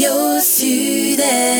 Radio Sud-Est.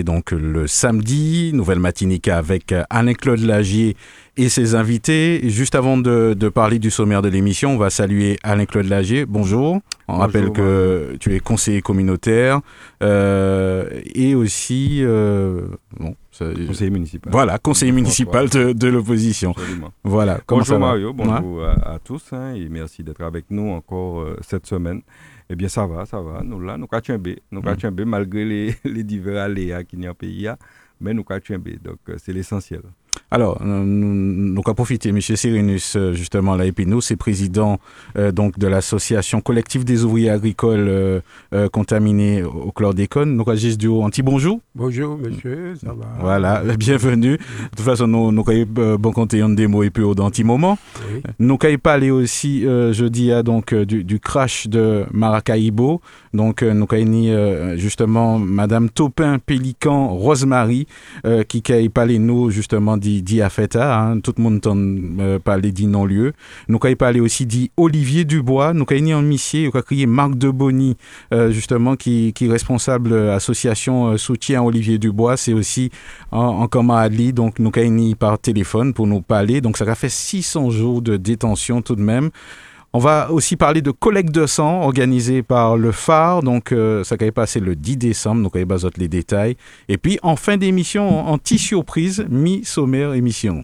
donc le samedi, Nouvelle Matinique avec euh, Alain-Claude Lagier et ses invités. Juste avant de, de parler du sommaire de l'émission, on va saluer Alain-Claude Lagier. Bonjour. On Bonjour, rappelle que tu es conseiller communautaire euh, et aussi euh, bon, ça- Conseiller municipal. voilà conseiller municipal de, de l'opposition. Voilà. Bonjour Mario, bonjour à, à tous hein, et merci d'être avec nous encore euh, cette semaine. Eh bien ça va, ça va. Nous là, nous B. Nous catchons B malgré les, les divers aléas qu'il y a en pays, hein, mais nous B. Donc euh, c'est l'essentiel. Alors, euh, nous, nous avons profité, M. Cyrinus, euh, justement, là, et puis nous, c'est président euh, donc, de l'association collective des ouvriers agricoles euh, euh, contaminés au chlordécone. Nous avons juste du haut anti-bonjour. Bonjour, monsieur, ça va? Voilà, bienvenue. De toute façon, nous nous avons bon compter un et puis au d'anti-moment. Oui. Nous avons parlé aussi jeudi à, donc, euh, du, du crash de Maracaibo. Donc, nous avons justement Madame Topin Pélican Rosemary qui a parlé nous justement dit dit Afeta, hein, tout le monde euh, parler dit non-lieu. Nous avons parlé aussi dit Olivier Dubois. Nous avons en missier, nous avons crié Marc de Bonny euh, justement qui, qui est responsable euh, association euh, soutien Olivier Dubois. C'est aussi en, en à lui, donc nous avons par téléphone pour nous parler. Donc ça a fait 600 jours de détention tout de même. On va aussi parler de collecte de sang organisée par le phare, donc euh, ça va passer le 10 décembre, donc on va les détails. Et puis en fin d'émission, en anti-surprise, mi-sommaire émission.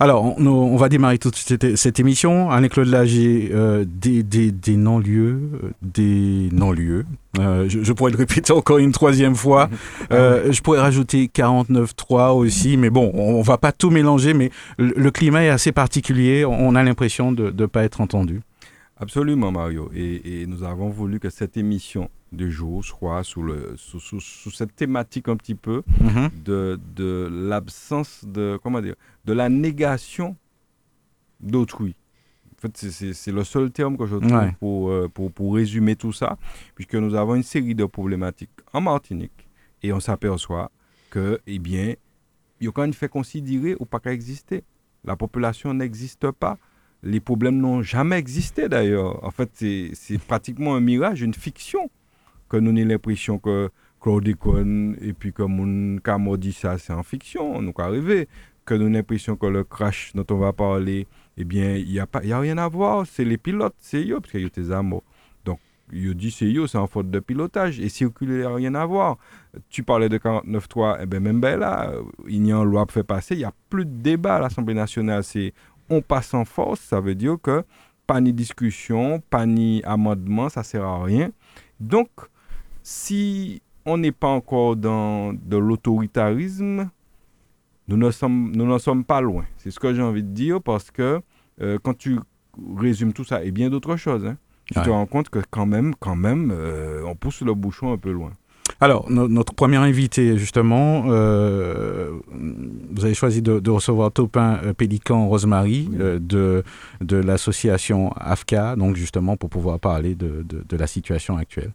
Alors, on, on va démarrer toute cette, cette émission. Anne-Claude Lagier, euh, des, des, des non-lieux, des non-lieux. Euh, je, je pourrais le répéter encore une troisième fois. Euh, je pourrais rajouter 49.3 aussi, mais bon, on, on va pas tout mélanger, mais le, le climat est assez particulier. On a l'impression de ne pas être entendu. Absolument Mario. Et, et nous avons voulu que cette émission de jour soit sous, le, sous, sous, sous cette thématique un petit peu Mhm. de, de l'absence de comment dire de la négation d'autrui. En fait, c'est- le seul terme que je trouve Ouais. pour, euh, pour, pour résumer tout ça, puisque nous avons une série de problématiques en Martinique et on s'aperçoit que, eh bien, il y a quand même fait considérer ou pas qu'à exister. La population n'existe pas. Les problèmes n'ont jamais existé d'ailleurs. En fait, c'est pratiquement un mirage, une fiction, que nous avons l'impression que chlordécone et puis comme on Camo dit ça, c'est en fiction, nous arrivé que nous avons l'impression que le crash dont on va parler, eh bien, il n'y a, a rien à voir. C'est les pilotes, c'est eux, parce qu'il y a des amours. Donc, il dit c'est eux, c'est en faute de pilotage. Et circuler, il n'y a rien à voir. Tu parlais de 49.3, eh bien, même ben là, il y a une loi pour faire passer, il n'y a plus de débat à l'Assemblée nationale. C'est on passe en force, ça veut dire que pas ni discussion, pas ni amendement, ça sert à rien. Donc, si on n'est pas encore dans de l'autoritarisme, nous ne sommes, nous n'en sommes pas loin. C'est ce que j'ai envie de dire parce que euh, quand tu résumes tout ça et bien d'autres choses, hein, tu te rends compte que quand même, quand même, euh, on pousse le bouchon un peu loin. Alors, no- notre premier invité, justement, euh, vous avez choisi de, de recevoir Topin Pélican Rosemary Oui. euh, de, de l'association AFCA, donc justement pour pouvoir parler de, de- de la situation actuelle.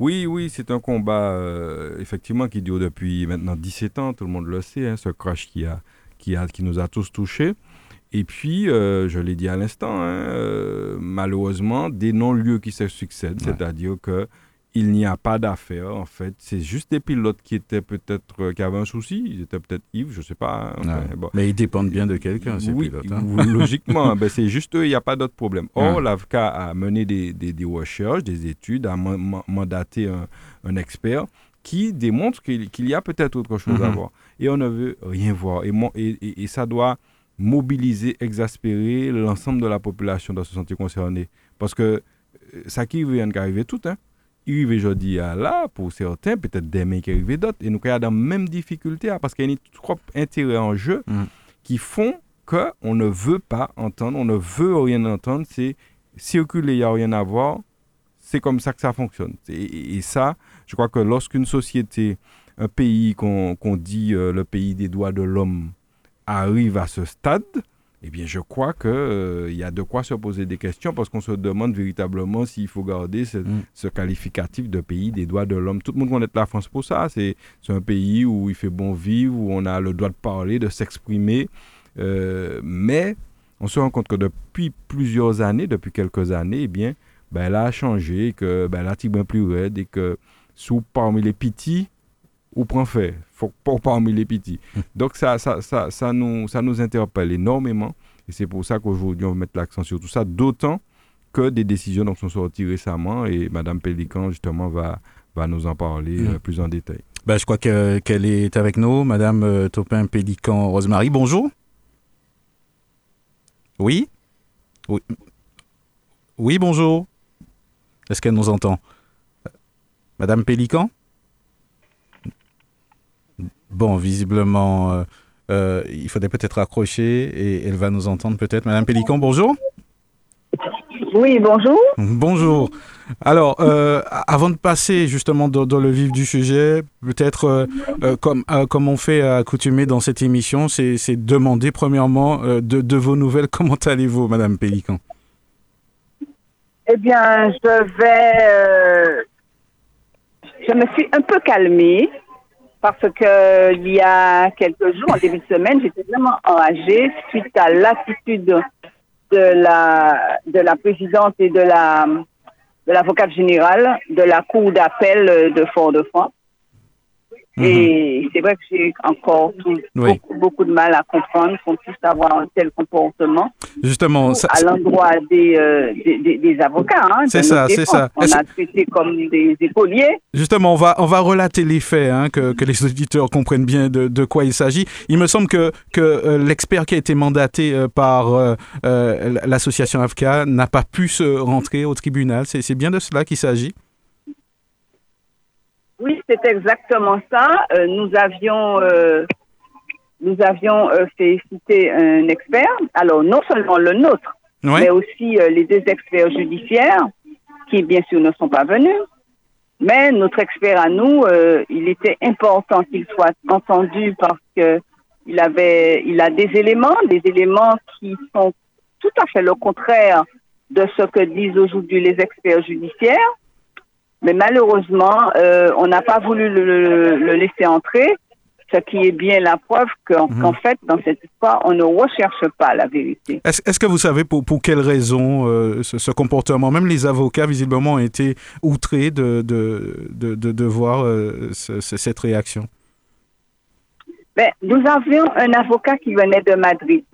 Oui, oui, c'est un combat euh, effectivement qui dure depuis maintenant 17 ans, tout le monde le sait, hein, ce crash qui, a, qui, a, qui nous a tous touchés. Et puis, euh, je l'ai dit à l'instant, hein, euh, malheureusement, des non-lieux qui se succèdent, Ouais. c'est-à-dire que il n'y a pas d'affaire, en fait. C'est juste des pilotes qui étaient peut-être, euh, qui avaient un souci, ils étaient peut-être ivres, je sais pas. hein, bon. Mais ils dépendent bien de quelqu'un, ces Oui, pilotes. hein. logiquement, ben, c'est juste eux, il n'y a pas d'autre problème. Or, Ouais. l'AVCA a mené des, des, des recherches, des études, a man- man- mandaté un, un expert qui démontrent qu'il y a peut-être autre chose à Mhm. voir. Et on ne veut rien voir. Et, mon- et, et- et ça doit mobiliser, exaspérer l'ensemble de la population dans se sentir concernée. Parce que euh, ça qui vient d'arriver tout, hein. Il arrive aujourd'hui à là, pour certains, peut-être demain qui arrive d'autres. Et nous, il y a dans la même difficulté, hein, parce qu'il y a trop intérêt en jeu Mhm. qui font qu'on ne veut pas entendre, on ne veut rien entendre. C'est circuler, il n'y a rien à voir. C'est comme ça que ça fonctionne. Et, ça, je crois que lorsqu'une société, un pays qu'on qu'on dit euh, le pays des droits de l'homme arrive à ce stade, eh bien, je crois qu'il y a de quoi se poser des questions parce qu'on se demande véritablement s'il faut garder ce, Mm. ce qualificatif de pays des droits de l'homme. Tout le monde connaît la France pour ça. C'est un pays où il fait bon vivre, où on a le droit de parler, de s'exprimer. Euh, mais on se rend compte que depuis plusieurs années, depuis quelques années, eh bien, ben, elle a changé, que ben, la tigre est plus raide et que sous parmi les petits, ou prend fait, faut pas parmi les petits. Donc ça, ça, ça, ça, nous, ça nous interpelle énormément et c'est pour ça qu'aujourd'hui on va mettre l'accent sur tout ça, d'autant que des décisions donc, sont sorties récemment et Madame Pélican justement va, va nous en parler Mm. euh, plus en détail. Ben, je crois que- qu'elle est avec nous, Madame euh, Topin Pélican Rosemary. Bonjour. Oui? Oui, oui bonjour. Est-ce qu'elle nous entend? Madame Pélican? Bon, visiblement, euh, euh, il faudrait peut-être accrocher et elle va nous entendre peut-être. Madame Pélican, bonjour. Oui, bonjour. Bonjour. Alors, euh, avant de passer justement dans, dans le vif du sujet, peut-être euh, comme, euh, comme on fait à accoutumer dans cette émission, c'est demander premièrement de, de vos nouvelles. Comment allez-vous, Madame Pélican Eh bien, je vais. je me suis un peu calmée parce que il y a quelques jours, en début de semaine, j'étais vraiment enragée suite à l'attitude de la de la présidente et de la de l'avocate générale de la cour d'appel de Fort-de-France. Et c'est vrai que j'ai encore tout- Oui. beaucoup, beaucoup de mal à comprendre qu'on puisse avoir un tel comportement. Justement, ça- à l'endroit des, euh, des, des- des avocats. Hein, C'est ça, c'est ça. On a traité comme des écoliers. Justement, on va, on va relater les faits, hein, que, que les auditeurs comprennent bien de, de quoi il s'agit. Il me semble que, que euh, l'expert qui a été mandaté euh, par l'association AFCA n'a pas pu se rentrer au tribunal. C'est bien de cela qu'il s'agit Oui, c'est exactement ça. Euh, nous avions, euh, nous avions euh, fait citer un expert. Alors, non seulement le nôtre, Oui. mais aussi euh, les deux experts judiciaires qui, bien sûr, ne sont pas venus. Mais notre expert à nous, euh, il était important qu'il soit entendu parce que il avait, il a des éléments, des éléments qui sont tout à fait le contraire de ce que disent aujourd'hui les experts judiciaires. Mais malheureusement, euh, on n'a pas voulu le, le- le laisser entrer, ce qui est bien la preuve qu'en Mhm. qu'en fait, dans cette histoire, on ne recherche pas la vérité. Est-ce que vous savez pour, pour quelles raisons euh, ce, ce comportement, même les avocats visiblement ont été outrés de, de, de, de, de voir euh, ce- ce- cette réaction Ben, nous avions un avocat qui venait de Madrid.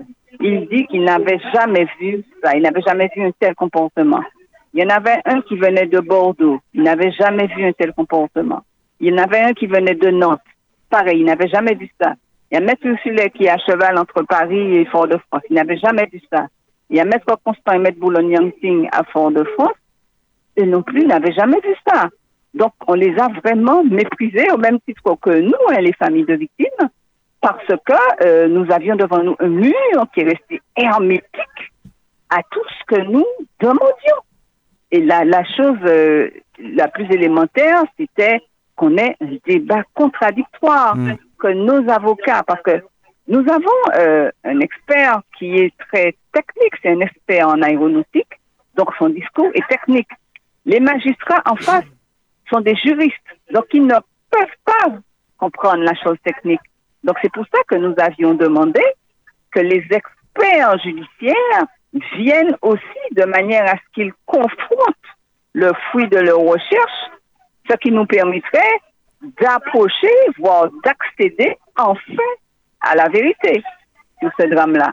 Il dit qu'il n'avait jamais vu ça, il n'avait jamais vu un tel comportement. Il y en avait un qui venait de Bordeaux, il n'avait jamais vu un tel comportement. Il y en avait un qui venait de Nantes, pareil, il n'avait jamais vu ça. Il y a Maître Ursulet qui est à cheval entre Paris et Fort-de-France, il n'avait jamais vu ça. Il y a Maître Constant et Maître Boulogne-Yancing à Fort-de-France, eux non plus n'avaient jamais vu ça. Donc, on les a vraiment méprisés au même titre que nous, hein, les familles de victimes parce que euh, nous avions devant nous un mur qui est resté hermétique à tout ce que nous demandions. Et la, la chose euh, la plus élémentaire, c'était qu'on ait un débat contradictoire, Mm. que nos avocats, parce que nous avons euh, un expert qui est très technique, c'est un expert en aéronautique, donc son discours est technique. Les magistrats en face sont des juristes, donc ils ne peuvent pas comprendre la chose technique. Donc c'est pour ça que nous avions demandé que les experts judiciaires viennent aussi de manière à ce qu'ils confrontent le fruit de leur recherche, ce qui nous permettrait d'approcher, voire d'accéder enfin à la vérité sur ce drame-là.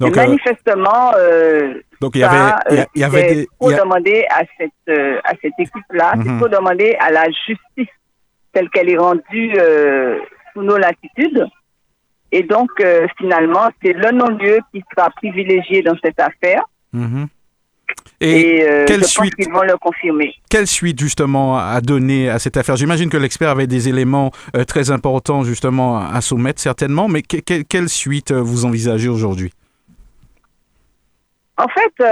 Et Donc, manifestement, euh, donc il y ça, avait, il y a- il y avait c'est des. trop il y a- demander à cette, euh, à cette équipe-là, Mhm. c'est trop demander à la justice telle qu'elle est rendue euh, sous nos latitudes. Et donc, euh, finalement, c'est le non-lieu qui sera privilégié dans cette affaire. Mhm. Et, Et, euh, quelle je pense suite qu'ils vont le confirmer. quelle suite justement à donner à cette affaire? J'imagine que l'expert avait des éléments euh, très importants justement à soumettre certainement, mais que- que- quelle suite euh, vous envisagez aujourd'hui? En fait,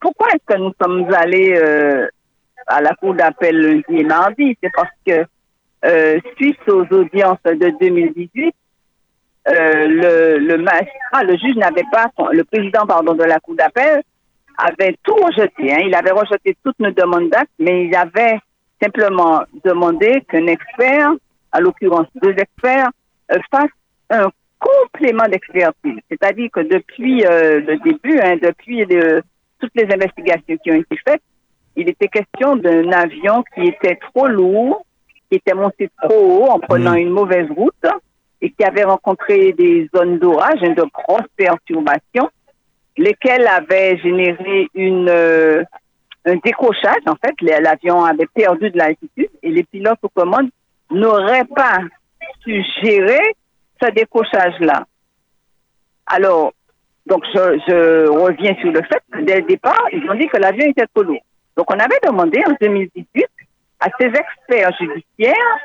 pourquoi est-ce que nous sommes allés à la cour d'appel lundi et mardi? C'est parce que euh, suite aux audiences de 2018, euh, le, juge n'avait pas, le président pardon de la cour d'appel avait tout rejeté. hein. Il avait rejeté toutes nos demandes d'actes, mais il avait simplement demandé qu'un expert, à l'occurrence deux experts, euh, fasse un complément d'expertise. C'est-à-dire que depuis le début, hein, depuis toutes les investigations qui ont été faites, il était question d'un avion qui était trop lourd, qui était monté trop haut en prenant Mhm. une mauvaise route et qui avait rencontré des zones d'orage, hein, de grosses perturbations, lesquelles avaient généré une, euh, un décrochage. En fait, l'avion avait perdu de l'altitude et les pilotes aux commandes n'auraient pas su gérer ce décrochage-là. Alors, donc je, je reviens sur le fait que dès le départ, ils ont dit que l'avion était trop lourd. Donc on avait demandé en 2018 à ces experts judiciaires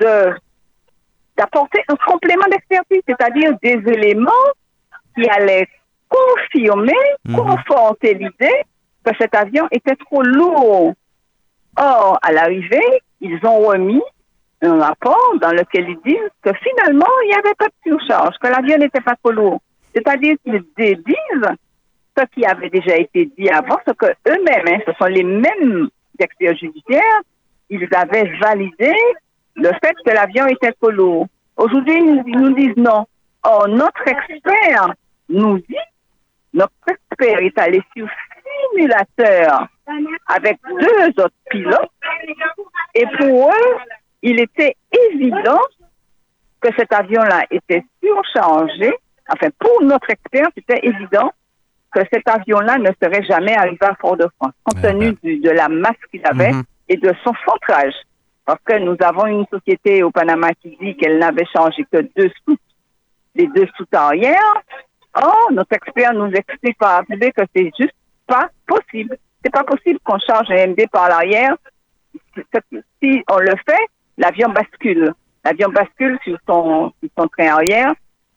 de d'apporter un complément d'expertise, c'est-à-dire des éléments qui allaient confirmer, Mhm. conforter l'idée que cet avion était trop lourd. Or, à l'arrivée, ils ont remis un rapport dans lequel ils disent que finalement, il n'y avait pas de surcharge, que l'avion n'était pas trop lourd. C'est-à-dire qu'ils disent ce qui avait déjà été dit avant, ce que eux-mêmes, hein, ce sont les mêmes experts judiciaires, ils avaient validé le fait que l'avion était trop lourd. Aujourd'hui, ils nous disent non. Or, notre expert nous dit, notre expert est allé sur simulateur avec deux autres pilotes et pour eux, il était évident que cet avion-là était surchargé. Enfin, pour notre expert, c'était évident que cet avion-là ne serait jamais arrivé à Fort-de-France, compte Ah, tenu du- de la masse qu'il avait Mhm. Et de son centrage. Parce que nous avons une société au Panama qui dit qu'elle n'avait changé que deux soutes, les deux soutes arrière. Or, notre expert nous explique par A plus B que c'est juste pas possible. C'est pas possible qu'on charge un MD par l'arrière. Si on le fait, l'avion bascule. L'avion bascule sur son, sur son train arrière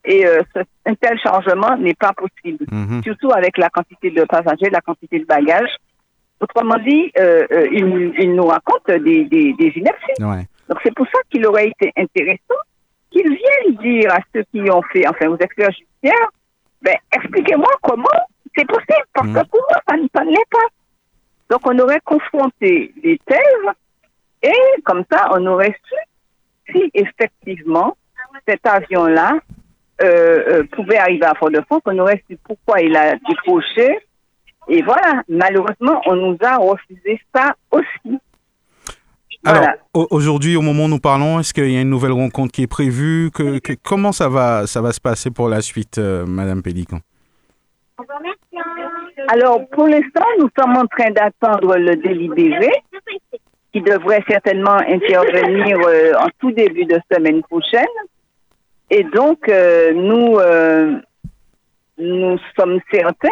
et euh, ce- un tel changement n'est pas possible Mhm. surtout avec la quantité de passagers, la quantité de bagages. Autrement dit, euh, euh, il, il nous raconte des, des, des inepties. Ouais. Donc c'est pour ça qu'il aurait été intéressant qu'ils viennent dire à ceux qui ont fait, enfin aux experts judiciaires, ben expliquez-moi comment c'est possible, parce que pour moi, ça, ne- ça ne l'est pas. Donc on aurait confronté les thèses et comme ça, on aurait su si effectivement cet avion-là euh, euh, pouvait arriver à Fort-de-France, on aurait su pourquoi il a décroché. Et voilà, malheureusement, on nous a refusé ça aussi. Alors, Voilà. aujourd'hui, au moment où nous parlons, est-ce qu'il y a une nouvelle rencontre qui est prévue que, que- Comment ça va, ça va se passer pour la suite, euh, Madame Pélican? Alors, pour l'instant, nous sommes en train d'attendre le délibéré qui devrait certainement intervenir euh, en tout début de semaine prochaine. Et donc, euh, nous, euh, nous sommes certains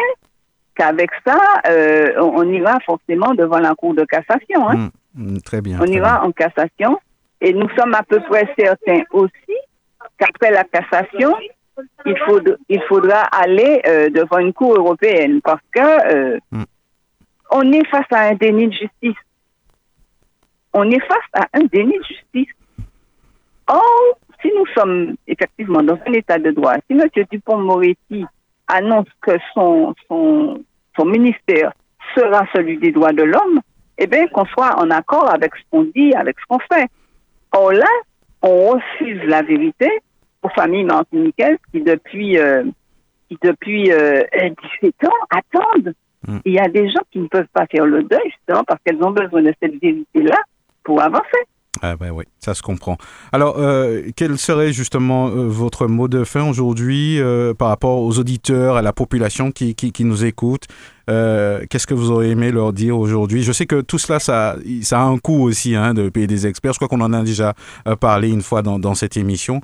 qu'avec ça, euh, on, ira forcément devant la Cour de cassation. hein. Mm, Très bien. On très ira en cassation. Et nous sommes à peu près certains aussi qu'après la cassation, il faudra aller euh, devant une cour européenne parce que euh, Mm. on est face à un déni de justice. On est face à un déni de justice. Or, si nous sommes effectivement dans un état de droit, si M. Dupont-Moretti annonce que son, son, son ministère sera celui des droits de l'homme, eh bien, qu'on soit en accord avec ce qu'on dit, avec ce qu'on fait. Or là, on refuse la vérité aux familles martiniquaises qui, depuis, euh, qui depuis euh, 17 ans, attendent. Mm. Il y a des gens qui ne peuvent pas faire le deuil, justement, parce qu'elles ont besoin de cette vérité-là pour avancer. Ah ben oui, ça se comprend. Alors, euh, quel serait justement euh, votre mot de fin aujourd'hui euh, par rapport aux auditeurs, à la population qui, qui, nous écoute? Qu'est-ce que vous auriez aimé leur dire aujourd'hui? Je sais que tout cela, ça, ça a un coût aussi hein, de payer des experts. Je crois qu'on en a déjà parlé une fois dans, dans cette émission.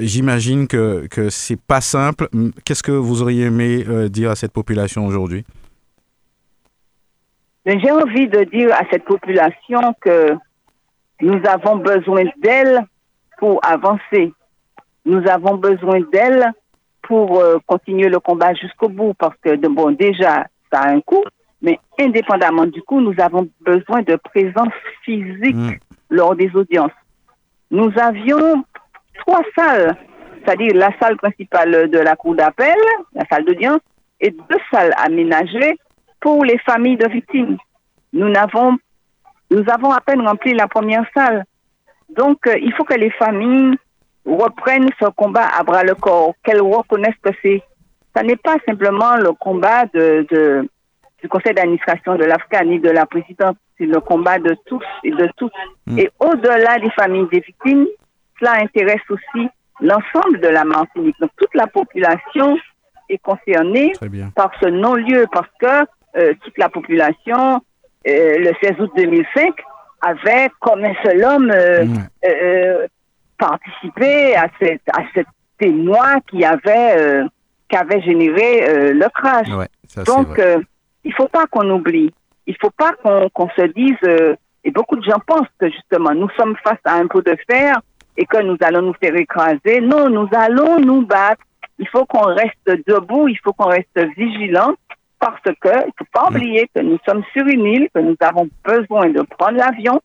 J'imagine que, que c'est pas simple. Qu'est-ce que vous auriez aimé dire à cette population aujourd'hui? J'ai envie de dire à cette population que nous avons besoin d'elle pour avancer. Nous avons besoin d'elle pour euh, continuer le combat jusqu'au bout parce que, bon, déjà, ça a un coût, mais indépendamment du coup, nous avons besoin de présence physique mm. lors des audiences. Nous avions trois salles, c'est-à-dire la salle principale de la cour d'appel, la salle d'audience, et deux salles aménagées pour les familles de victimes. Nous n'avons nous avons à peine rempli la première salle. Donc, euh, il faut que les familles reprennent ce combat à bras le corps, qu'elles reconnaissent que c'est, ça n'est pas simplement le combat de, de du conseil d'administration de l'AFCA ni de la présidente, c'est le combat de tous et de toutes. Mm. Et au-delà des familles des victimes, cela intéresse aussi l'ensemble de la Martinique. Donc toute la population est concernée par ce non-lieu parce que euh, toute la population euh, le 16 août 2005 avait, comme un seul homme, euh, euh, participé à cette à cette témoin qui avait qui avait généré le crash. Donc, il faut pas qu'on oublie. Il faut pas qu'on se dise. et beaucoup de gens pensent que justement, nous sommes face à un pot de fer et que nous allons nous faire écraser. Non, nous allons nous battre. Il faut qu'on reste debout. Il faut qu'on reste vigilant parce que il faut pas oublier que nous sommes sur une île, que nous avons besoin de prendre l'avion.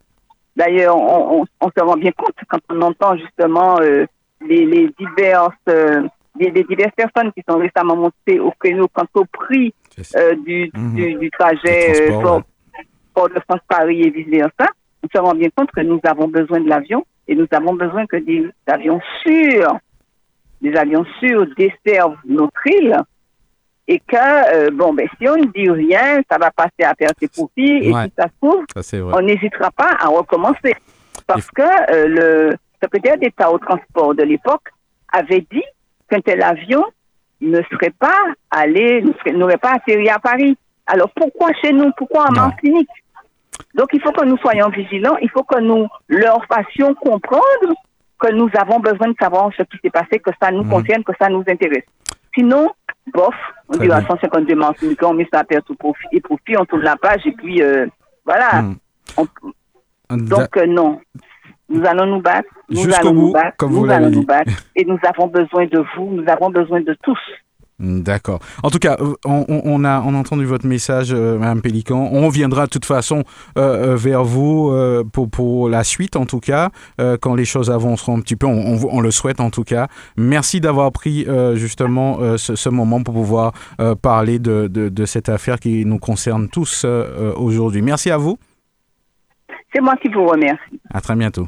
D'ailleurs, on, se rend bien compte quand on entend justement euh, les, diverses euh, les, diverses personnes qui sont récemment montées au créneau quant au prix euh, mhm. du, du, trajet pour, de France Paris et vice versa. On se rend bien compte que nous avons besoin de l'avion et nous avons besoin que des avions sûrs, des avions sûrs desservent notre île et que, euh, bon, ben, si on ne dit rien, ça va passer à perdre ses profits, et si ça se trouve, on n'hésitera pas à recommencer. Parce que euh, le secrétaire d'État au transport de l'époque avait dit qu'un tel avion ne serait pas allé, n'aurait pas atterri à Paris. Alors pourquoi chez nous? Pourquoi en Martinique? Donc il faut que nous soyons vigilants, il faut que nous leur fassions comprendre que nous avons besoin de savoir ce qui s'est passé, que ça nous mmh. concerne, que ça nous intéresse. Sinon, bof, on dit à 152 Martinique, on met à perte au profit, et profit, on tourne la page et puis euh, voilà. Hmm. donc euh, non, nous allons nous battre, nous allons nous battre, comme nous allons nous battre. Et nous avons besoin de vous, nous avons besoin de tous. D'accord. En tout cas, euh, on, a, on entendu votre message, euh, Madame Pélican. On viendra de toute façon euh, vers vous pour, pour la suite, en tout cas, quand les choses avanceront un petit peu. On, le souhaite, en tout cas. Merci d'avoir pris justement ce, moment pour pouvoir parler de, de, de, cette affaire qui nous concerne tous aujourd'hui. Merci à vous. C'est moi qui vous remercie. À très bientôt.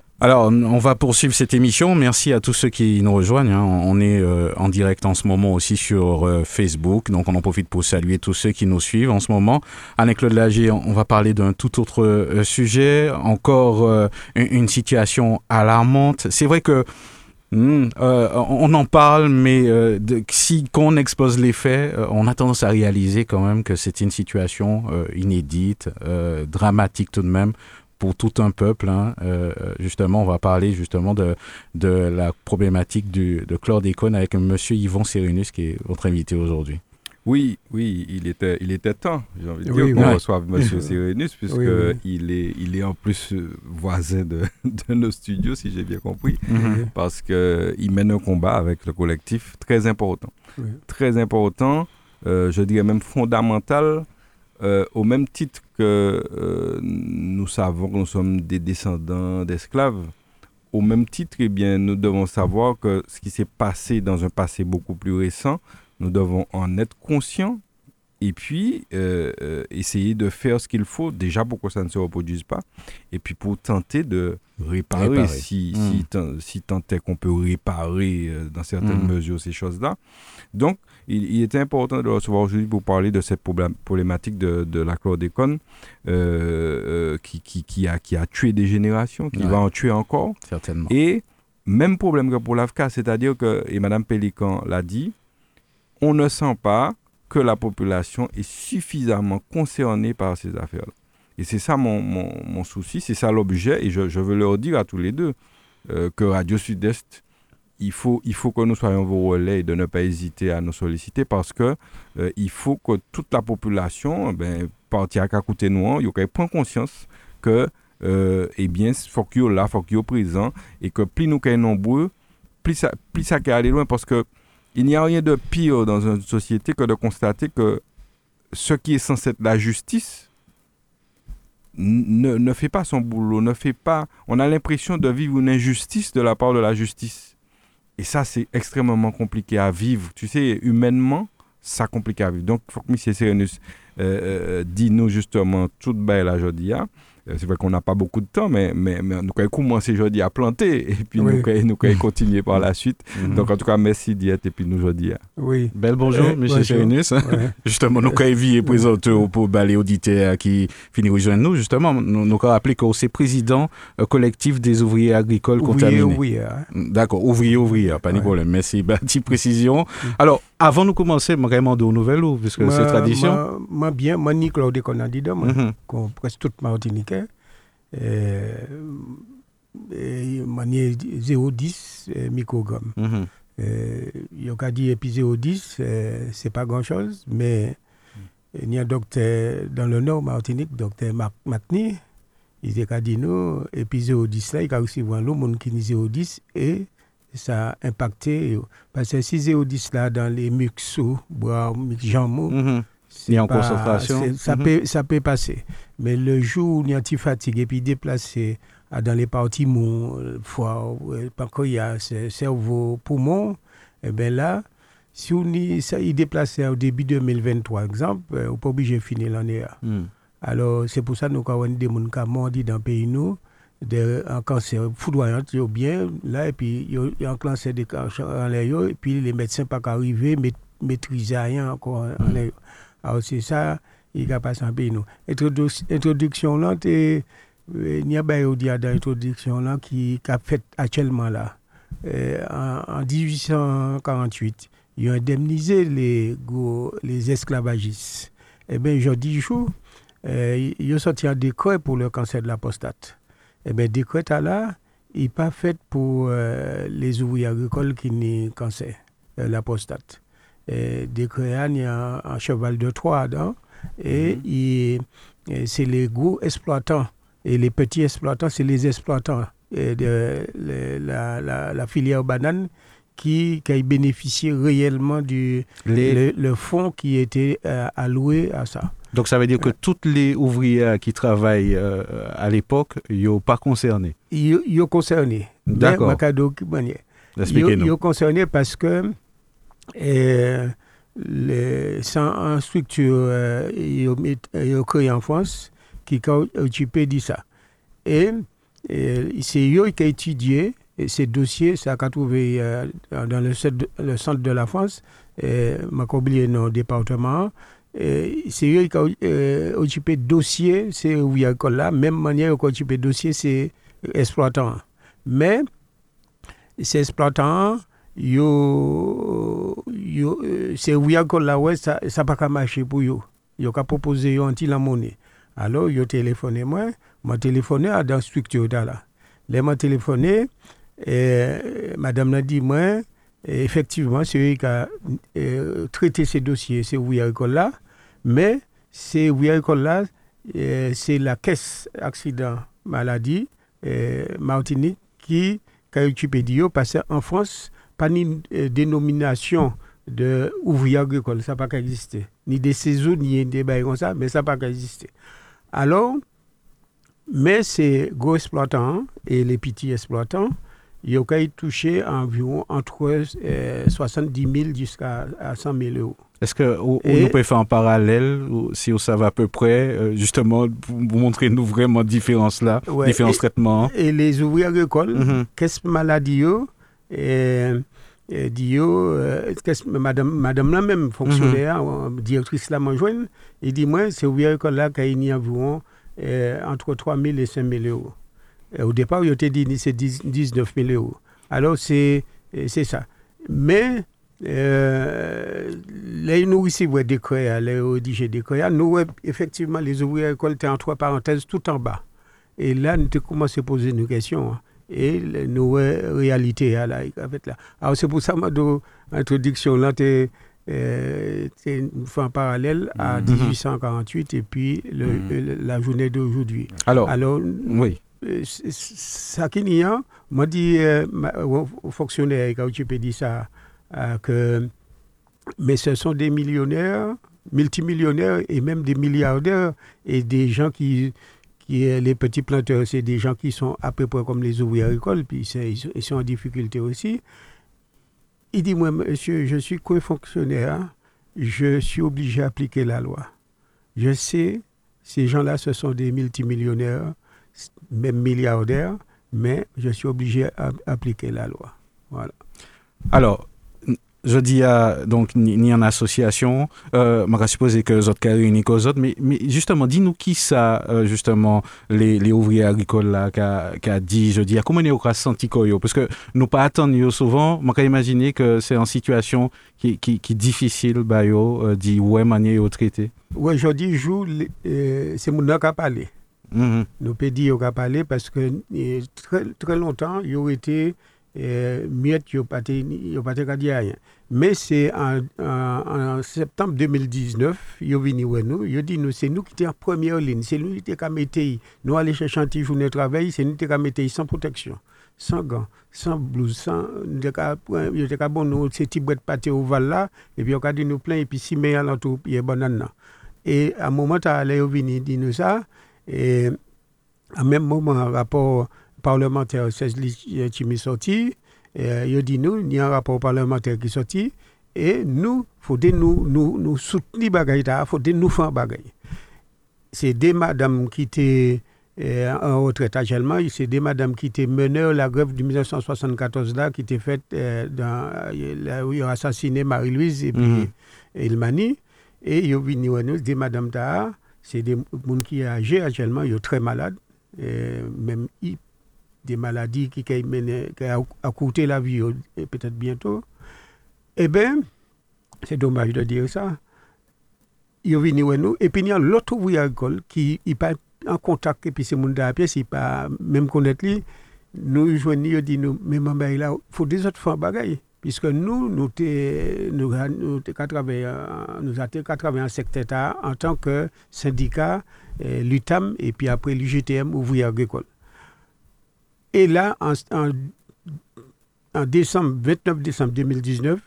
Alors, on va poursuivre cette émission. Merci à tous ceux qui nous rejoignent. Hein. On est euh, en direct en ce moment aussi sur euh, Facebook. Donc, on en profite pour saluer tous ceux qui nous suivent en ce moment. Avec Claude Lagier, on va parler d'un tout autre euh, sujet. Encore une, situation alarmante. C'est vrai que hmm, on en parle, mais si qu'on expose les faits, on a tendance à réaliser quand même que c'est une situation inédite, dramatique tout de même pour tout un peuple. Hein. Euh, justement, on va parler justement de, de la problématique du, de chlordécone avec M. Yvon Sérénus, qui est votre invité aujourd'hui. Oui, oui, il était, il était temps, j'ai envie de dire, qu'on reçoive M. Sérénus, puisqu'il est, il est en plus euh, voisin de, de nos studios, si j'ai bien compris, parce qu'il mène un combat avec le collectif très important. Très important, euh, je dirais même fondamental, euh, au même titre que euh, nous savons que nous sommes des descendants d'esclaves, au même titre, eh bien, nous devons savoir que ce qui s'est passé dans un passé beaucoup plus récent, nous devons en être conscients et puis euh, essayer de faire ce qu'il faut déjà pour que ça ne se reproduise pas et puis pour tenter de réparer, Réparer. Si, Mm. si, tant, si tant est qu'on peut réparer dans certaines Mm. mesures ces choses-là. Donc, il, il était important de le recevoir aujourd'hui pour parler de cette problématique de, de la chlordécone euh, euh, qui, qui, qui, a, qui a tué des générations, qui Ouais. va en tuer encore. Certainement. Et même problème que pour l'AFCA, c'est-à-dire que, et Mme Pélican l'a dit, on ne sent pas que la population est suffisamment concernée par ces affaires-là. Et c'est ça mon, mon, mon souci, c'est ça l'objet, et je, je veux leur dire à tous les deux euh, que Radio Sud-Est, il faut, il faut que nous soyons vos relais et de ne pas hésiter à nous solliciter parce que euh, il faut que toute la population, ben, partir à côté nous, il qu'elle prenne conscience que, euh, eh bien, faut qu'il y là, faut qu'il y présent, et que plus nous sommes nombreux, plus ça, plus ça aller loin parce que il n'y a rien de pire dans une société que de constater que ce qui est censé être la justice ne, ne fait pas son boulot, ne fait pas. On a l'impression de vivre une injustice de la part de la justice. Et ça, c'est extrêmement compliqué à vivre. Tu sais, humainement, ça compliqué à vivre. Donc, il faut que M. Serenus euh, euh, dit nous justement tout belle la jeudi. Euh, C'est vrai qu'on n'a pas beaucoup de temps, mais, mais, mais nous avons commencé jeudi à planter et puis Oui. nous avons continué par la suite. Mhm. Donc, en tout cas, merci Diète et puis nous jeudi. hein. Oui. Bel bonjour, Euh, M. bonjour. Serenus. Ouais. Justement, nous avons vu présenter pour bah, les auditeurs qui finissent rejoindre nous. Justement, nous nous avons rappelé que c'est président euh, collectif des ouvriers agricoles contaminés. oublié. hein. D'accord, ouvrier, ouvrier, pas de Ouais. problème. Merci. Bah, petite précision. Alors, avant de commencer, vraiment de nouvelles, ou, puisque c'est Moi- tradition. Moi, moi bien, moi, ni Claude Conandida, moi, Mhm. toute Martiniquais. Euh, et moi, ni 0,10 euh, microgrammes. Mhm. Euh, il y a dit épi 0,10, euh, c'est pas grand-chose, mais il y a un docteur dans le nord Martinique, docteur Marc Macni, il a dit nous, épi 0,10 là, il a aussi vu l'eau, monde qui dit 0,10 et ça a impacté. euh, Parce que si 0,10 là, dans les muxos, bois, mix jambon, c'est y a en concentration. Ça, Mhm. peut, ça peut passer. Mais le jour où il y a fatigue et puis déplacé dans les parties mou, euh, foie, euh, pancréas, euh, cerveau, poumon, et bien là, si on y, ça y déplacé au début 2023, exemple, euh, on n'est pas obligé de finir l'année. Mhm. Alors, c'est pour ça que nous avons des gens qui ont mordu dans le pays, nous, de, un cancer foudroyant, ils ont bien, là, et puis il y a- il y a un cancer de cancer en l'air, yo, et puis les médecins pas arriver, maîtriser rien encore en Mm. l'air. Alors, c'est ça, il va passer en pays, nous. Introdu- Introduction là, t'es- euh, il y a pas eu dans l'introduction là qui, a fait actuellement là. Euh, en, en 1848, ils ont indemnisé les, les esclavagistes. Eh bien, aujourd'hui, jour, euh, ils ont sorti un décret pour le cancer de la prostate. Eh bien, décret là, il n'est pas fait pour euh, les ouvriers agricoles qui n'ont cancer de la prostate. Et décret là, il y a un, un cheval de Troie dedans. Et, il- et c'est les gros exploitants. Et les petits exploitants, c'est les exploitants et de le- la, la- la filière banane qui, qui a bénéficié réellement du Les- le, le fonds qui était euh, alloué à ça. Donc, ça veut dire que toutes les ouvrières qui travaillent euh, à l'époque, ils sont pas concernés. Ils sont concernés. D'accord. Ils Expliquez-nous. ils sont concernés parce que euh, les, sans structure ils ont créé en France qui a occupé de ça. Et, euh, c'est eux qui ont étudié et ces dossiers, ça a trouvé euh, dans le, centre- le centre de la France, euh, m'a oublié nos départements. Et C'est eux qui ont euh, occupé dossier, c'est où il y a là, même manière qu'ils ont occupé dossier, c'est exploitant. Mais ces exploitants, yo, yo, euh, c'est où il y a là, ouais, ça n'a pas qu'à marcher pour eux. Ils ont qu'à proposer un petit la monnaie. Alors, ils ont téléphoné moi, m'a téléphoné à dans la structure là. Les m'a téléphoné, et madame m'a dit, moi, effectivement, c'est eux qui ont euh, traité ces dossiers, c'est a là, mais c'est a là, euh, c'est la caisse accident maladie euh, Martinique qui, a occupé d'eux parce qu'en France, pas ni dénomination de ouvrier agricole, ça n'a pas existé. Ni des saisonniers, des bails comme ça, mais ça n'a pas existé. Alors, Mais ces gros exploitants et les petits exploitants, ont touché environ entre euh, 70 000 jusqu'à à 100 000 euros. Est-ce que ou- Et- nous pouvons faire un parallèle, ou si on savait à peu près, euh, justement, pour vous montrer nous vraiment différence là, Ouais, différents et- traitements? Et les ouvriers agricoles, Mhm. qu'est-ce que maladie et, et dit yo, euh, madame, madame là même, fonctionnaire, euh, directrice là, m'en joigne, il dit, moi, c'est ouvrier agricole là qui a eu environ euh, entre 3 000 et 5 000 euros. Et au départ, il était dit c'est 10 19 000 euros. Alors, c'est euh, c'est ça. Mais, euh, là, nous ici, ouais, décret, au DG décret, nous, ouais, effectivement, les ouvriers agricoles étaient entre parenthèses tout en bas. Et là, nous avons commencé à poser une question. hein. Et nos euh, réalités, hein, là, en là. Alors, c'est pour ça que l'introduction, là, t'es, euh, un parallèle à Mhm. 1848 et puis le- Mhm. le- la journée d'aujourd'hui. Alors, Alors, oui. C- c- ça qui n'y a, moi dit euh, ma- au au fonctionnaire quand tu peux dire ça, euh, que mais ce sont des millionnaires, multimillionnaires et même des milliardaires et des gens qui qui les petits planteurs, c'est des gens qui sont à peu près comme les ouvriers agricoles, puis ils sont en difficulté aussi. Il dit, moi, monsieur, je suis co-fonctionnaire, je suis obligé d'appliquer la loi. Je sais, ces gens-là, ce sont des multimillionnaires, même milliardaires, mais je suis obligé d'appliquer la loi. Voilà. Alors, je dis à, donc, ni, ni en association, euh, je supposer que les autres qui réunis qu'aux autres, mais, mais justement, dis-nous qui ça, euh, justement, les, les ouvriers agricoles là, qui a, qui a dit, je dis, à comment on a senti? Parce que nous pas attendre souvent, moi, quand imaginer que c'est en situation qui, qui, qui difficile, bah, yo, euh, dit, ouais, manière au traité. Aujourd'hui, jour, les- euh, c'est mon qui a Mhm. Nous pouvons dire parlé parce que euh, très, très longtemps, il aurait été euh, muette, il pas dit rien. Mais c'est en, septembre 2019, il est venu nous, il dit nous, c'est nous qui étions en première ligne, c'est nous qui étions nous aller chercher un petit journée de travail, c'est nous qui étions sans protection, sans gants, sans blouse, sans, il était bon nous, ces petits boîtes pâté au val là, et puis on a dit nous plein, et puis si mais alentour, il y a. Et à un moment, il est venu dire nous ça, et à même moment, un rapport parlementaire 16 li- qui m'est sorti, euh, il a dit nous, il y a un rapport parlementaire qui est sorti, et nous, il faut nous, nous, nous soutenir bagaille, il faut nous faire bagaille. C'est des madames qui étaient euh, en retraite actuellement, c'est des madames qui étaient meneurs la grève de 1974 là, qui était faite euh, dans, là où ils ont assassiné Marie-Louise et puis Mhm. Ilmani. Et ils ont venu nous, des madames c'est des gens qui sont âgés actuellement, ils sont très malades, euh, même des maladies qui, a coûté la vie peut-être bientôt. Eh bien, c'est dommage de dire ça. Ils voir nous. Et puis il y a l'autre ouvrier agricole qui n'est pas en contact, et puis c'est mon à pied, c'est pas même connaître lui. Nous joignons, il dit nous, mais maman, il faut des autres faire bagaille. Puisque nous, nous nous, nous, en- nous avons en secteur en tant que syndicat, euh, l'UTAM et puis après l'UGTM, ouvrier agricole. Et là, en, en, en décembre, 29 décembre 2019,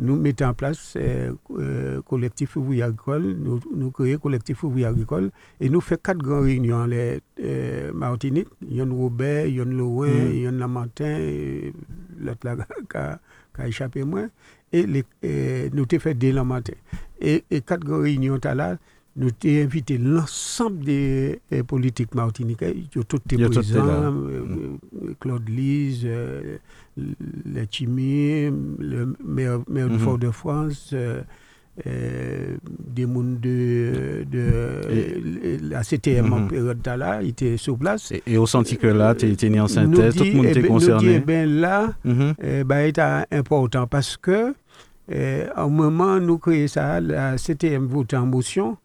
nous mettons en place euh, euh, collectif ouvrier agricole, nous, nous créons collectif ouvrier agricole et nous faisons quatre grandes réunions les euh, Martinique, Yon Robert, Yon Loin, Mm. Yon Lamantin, et l'autre là qui a, échappé moins, et les, nous avons fait des Lamantin. Et, et quatre réunions là, nous avons invité l'ensemble des politiques martiniquais, tous là. présents, euh, euh, Claude Lise, euh, le Chimie, le maire, maire Mhm. de Fort-de-France, euh, euh, des gens de, de la CTM en Mhm. période là, ils étaient sur place. Et, et au senti que là, tu es né en synthèse, tout le monde eh était ben, nous dit, concerné. eh ben là, eh ben, est important parce que euh, au moment où nous créons ça, la CTM vote en motion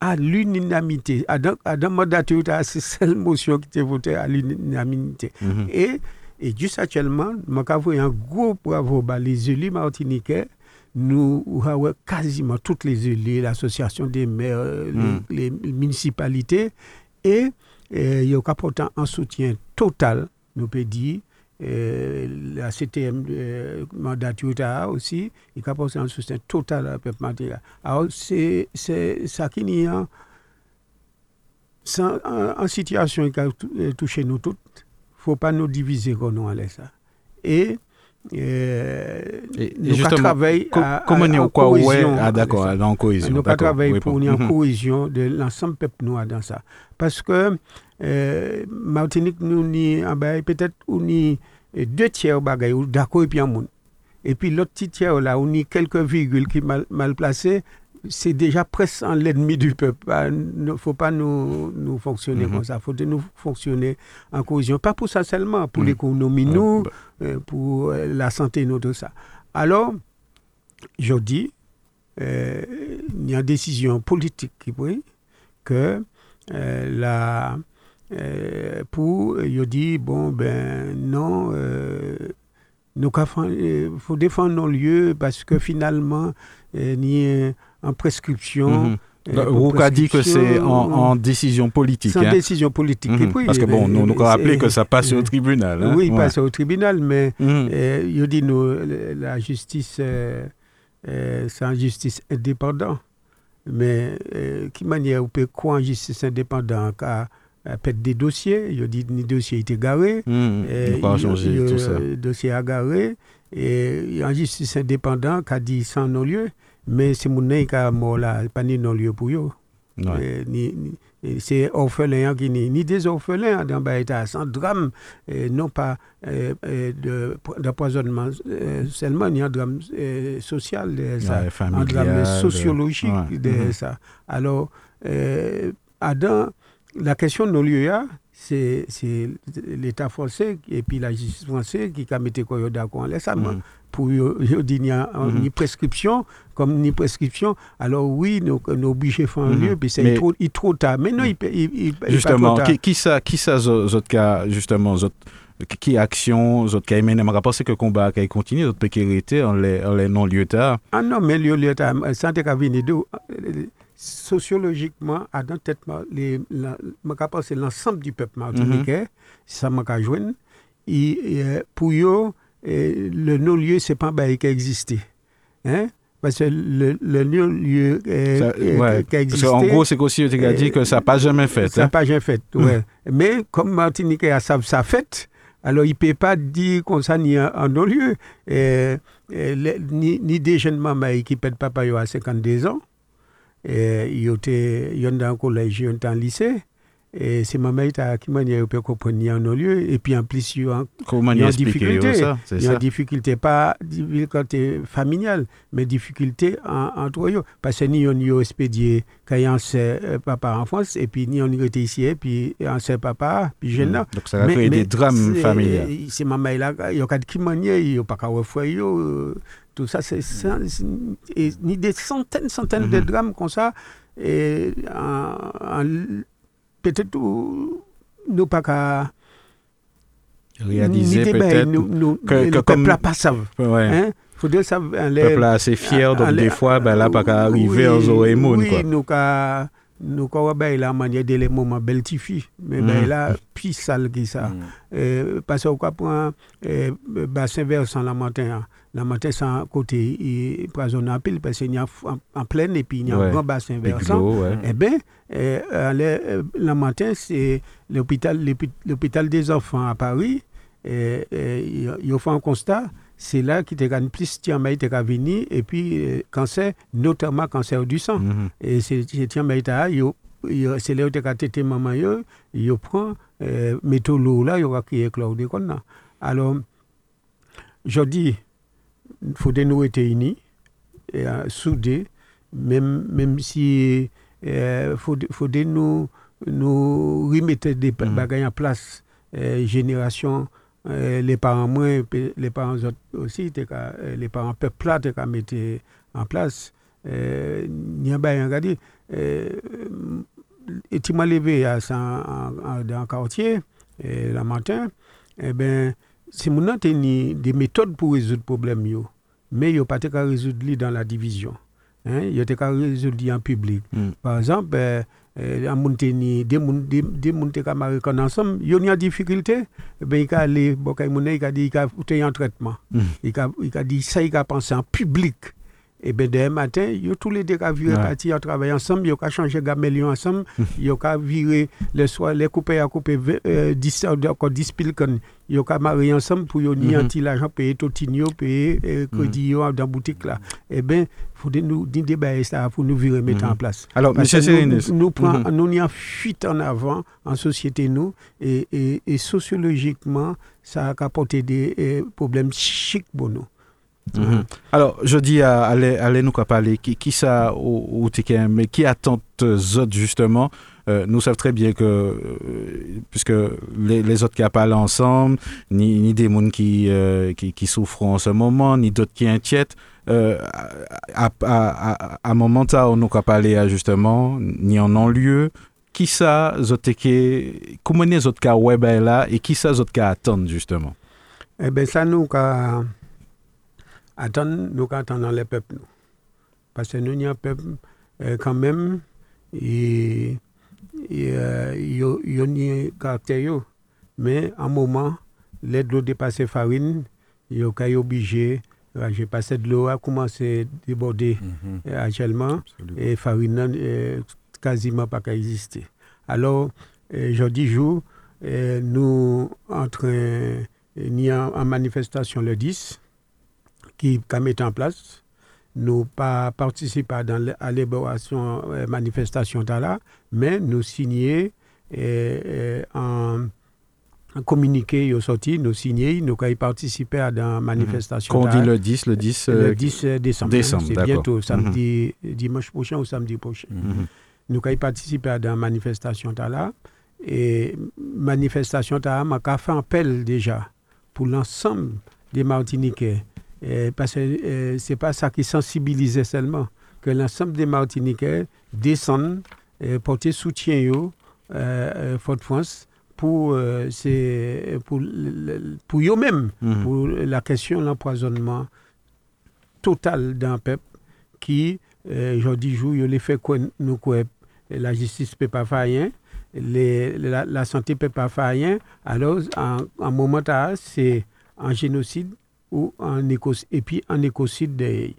à l'unanimité. À dans mandature, c'est seule motion qui était votée à l'unanimité. Mhm. Et, et juste actuellement, je veux un gros bravo bah, les élus martiniquais. Nous avons quasiment toutes les élus, l'association des maires, Mm. les, les municipalités, et il y a un soutien total, nous peut dire, euh, la CTM euh, mandature aussi, il a apporté un soutien total à la peuple. Alors, c'est ça qui n'y a en, situation qui a euh, touché nous toutes, faut pas nous diviser comme nous allait ça. Et, euh, Et, et nous justement, travaillons co- à, comment à- on y a en quoi ouais cohésion ah avec d'accord ça. en cohésion Nous d'accord, travaillons oui, pour bon. une Mhm. cohésion de l'ensemble peuple noir dans ça. Parce que euh, Martinique, nous ni ah ben, peut-être on ni eh, deux tiers bagaille ou d'accord et puis un monde. Et puis l'autre petit tiers là, on y quelques virgules qui mal, mal c'est déjà presque en l'ennemi du peuple. Il ne faut pas nous, nous fonctionner Mhm. comme ça. Il faut nous fonctionner en cohésion. Pas pour ça seulement, pour Mhm. l'économie, nous, bah, euh, pour euh, la santé, nous, tout ça. Alors, je dis, euh, il y a une décision politique qui prise que euh, la, pour, je dis, bon, ben non, nous il faut défendre nos lieux parce que finalement, ni euh, en prescription. Mhm. euh, pour Rouka dit que c'est en, en décision politique. sans hein. décision politique. Mhm. Puis, Parce que bon, euh, nous nous c'est- rappelé que ça passe au euh, tribunal. hein. Oui, il Ouais. passe au tribunal, mais Mhm. euh, je dis, nous, la justice, euh, euh, c'est une justice indépendante. Mais euh, qui manière on peut croire en justice indépendante car euh, peut-être des dossiers, je dis, ni dossier été garé, Mhm. euh, il- il- ça. Le dossier a garé, et il une justice indépendante qui a dit sans non-lieu, mais c'est mon nez qui a mort là, pas ni non-lieu pour eux. Ouais. Ni- ni- c'est orphelin qui ni, ni des orphelins dans le état sans drame, non pas de- d'empoisonnement euh, seulement, il y a un drame euh, social, de ça, Ouais, un drame euh, sociologique ouais. de Mhm. ça. Alors, euh, Adam, la question de nos lieux, là, c'est l'État français et puis la justice française qui a mis quoi d'accord en ça. Mhm. Pour dire, Mhm. ni prescription, comme ni prescription. Alors oui, nous nous obligés à faire un Mhm. lieu, puis c'est trop, trop tard. Mais non, il, il, il, il pas Justement, trop tard. qui, qui ça, qui ça, zo- zot ka, justement, zot, qui action, zot ka mené, ma rapport, c'est que combat qui continue, zot peut qui arrêter en les, les non-lieux tard. Ah non, mais le lieu de santé qu'a venir de sociologiquement, à dans tête, l'ensemble du peuple martiniquais, ça m'a et, euh, pour eux, euh, le non-lieu, c'est pas un bail qui a existé. Hein? Parce que le, le non-lieu euh, euh, ouais, qui a Parce existé. qu'en gros, c'est qu'aussi, tu as euh, dit que ça n'a pas jamais fait. Ça n'a hein? pas jamais fait, ouais. Mais comme Martinique a sa, sa fête, alors il ne peut pas dire comme ça ni en, en non-lieu. Euh, euh, ni, ni des jeunes mamans qui pètent papa à 52 ans. Euh, ils étaient dans le collège, ils étaient en lycée. Et c'est maman qui m'a dit qu'ils peuvent comprendre en non-lieu. Et puis en plus, il y a expliquer difficulté. ça il y a difficulté, pas difficulté familiale, mais difficulté en- entre eux. Parce que ni on y a expédié quand a un seul papa en France, et puis ni on y était ici, et puis un seul papa, puis jeune là. Mhm. Donc ça a créé des drames familiaux. C'est maman là, il y a qui manier, il y a pas qu'à refaire, euh, tout ça, c'est c'est- ni des centaines, centaines de Mhm. drames comme ça. Et en- en- peut-être nous pas qu'à Réaliser bails, peut-être. que- le peuple là pas savent. Ouais. Hein? Faudrait savoir. Le peuple est assez fier, donc des fois, ben là, pas qu'à arriver Oui, nous qu'à nous ben la manière de les moments beltifi, mais ben Mhm. là plus sale que ça. Mm. Parce qu'on prend euh, bassin versant la matin, la matin sans côté et poisson en pile parce qu'il y a en, pleine et il y a Ouais. un grand bassin versant. Ouais. Eh bien, euh, le, euh, le matin, c'est l'hôpital, l'hôpi- l'hôpital des enfants à Paris. Et, et, ils- C'est là qu'il y a plus de qui est venu. Et puis, euh, cancer, notamment cancer du sang. Mhm. Et c'est c'est là où tu as tété maman yo prend euh, métaux lourd là yo qui est cloud comme ça. Alors je dis faut de nous être unis et euh, soudés même même si euh, faut faut nous nous remettre des Mhm. bagages en place génération les parents moins les parents autres aussi t'es euh, les parents peuple là t'es qu'à mettre en place euh, n'y a pas rien à dire. Et tu m'as levé à dans le quartier, le matin, eh ben, c'est mon ni des méthodes pour résoudre le problème, yo. mais a pas qu'à résoudre dans la division. Hein? Il y a de qu'à résoudre en public. Mm. Par exemple, en Monteni, des moun des des moun te ka marié qu'on ensemble, il y a une difficulté, eh ben il ka aller bon il ka dit il faire un traitement. Mm. Il ka il ka dit ça il ka penser en public. Et bien demain matin, tous les deux viré Ouais. parti à travailler ensemble, yo ka changer gamelion ensemble, yo ka viré le soir les couper à couper ve- euh, 10 encore 10 pile kon, yo ka marier ensemble pour ni Mhm. anti l'argent payer totinio payer euh, crédit yo dans boutique là. Eh ben faut nous débailler ça pour nous virer mettre Mhm. en place. Alors, que Sérénis, nous, nous, Mhm. n'y a fuite en avant en société, nous, et, et, et sociologiquement, ça a apporté des euh, problèmes chics pour nous. Mhm. Alors, je dis à allez, allez nous parler qui, qui ça ou, ou t'es- mais qui attend autres justement euh, nous savons très bien que euh, puisque les, les autres qui a parlé ensemble ni, ni des gens qui, euh, qui qui souffrent en ce moment ni d'autres qui inquiètent euh, à, à, à, à un moment là on nous a parlé justement ni en non-lieu qui ça autres qui comment les autres cas web est là et qui ça autres cas attendent justement? Eh bien, ça, nous, qu'à attendre, nous, attendre les peuples, nous. Parce que nous, il y a un peuple, euh, quand même, euh, yo- yo ni caractère, mais à un moment, l'aide de l'eau dépasse farine, il est obligé, euh, j'ai passé de l'eau, a commencé à déborder Mhm. euh, actuellement. Absolument. et farine euh, quasiment pas qu'à exister. Alors, euh, jeudi jour, nous en train, en, en manifestation le 10, qui qu'a mis en place. Nous pas participé dans à l'élaboration euh, manifestation de là, mais nous signé euh, euh, en, en communiqué yo sorti, nous signé, nous avons participé à dans manifestation. quand on ta- dit le 10 le 10 le euh, 10 décembre. décembre, C'est bientôt, samedi, dimanche prochain ou samedi prochain. mhm. Nous avons participé à la manifestation ta là. Et manifestation ta m'a fait appel déjà pour l'ensemble des Martiniquais. Et parce que euh, c'est pas ça qui sensibilisait seulement, que l'ensemble des Martiniquais descendent et porter soutien yo, euh, euh, pour, euh, c'est- pour, le- pour eux-mêmes Mhm. pour la question de l'empoisonnement total d'un peuple qui, euh, aujourd'hui, joue, il les fait quoi, nous la justice ne peut pas faire rien, les- la, la santé ne peut pas faire rien. Alors, en, en moment c'est un génocide ou un écocide, et puis un écocide. de-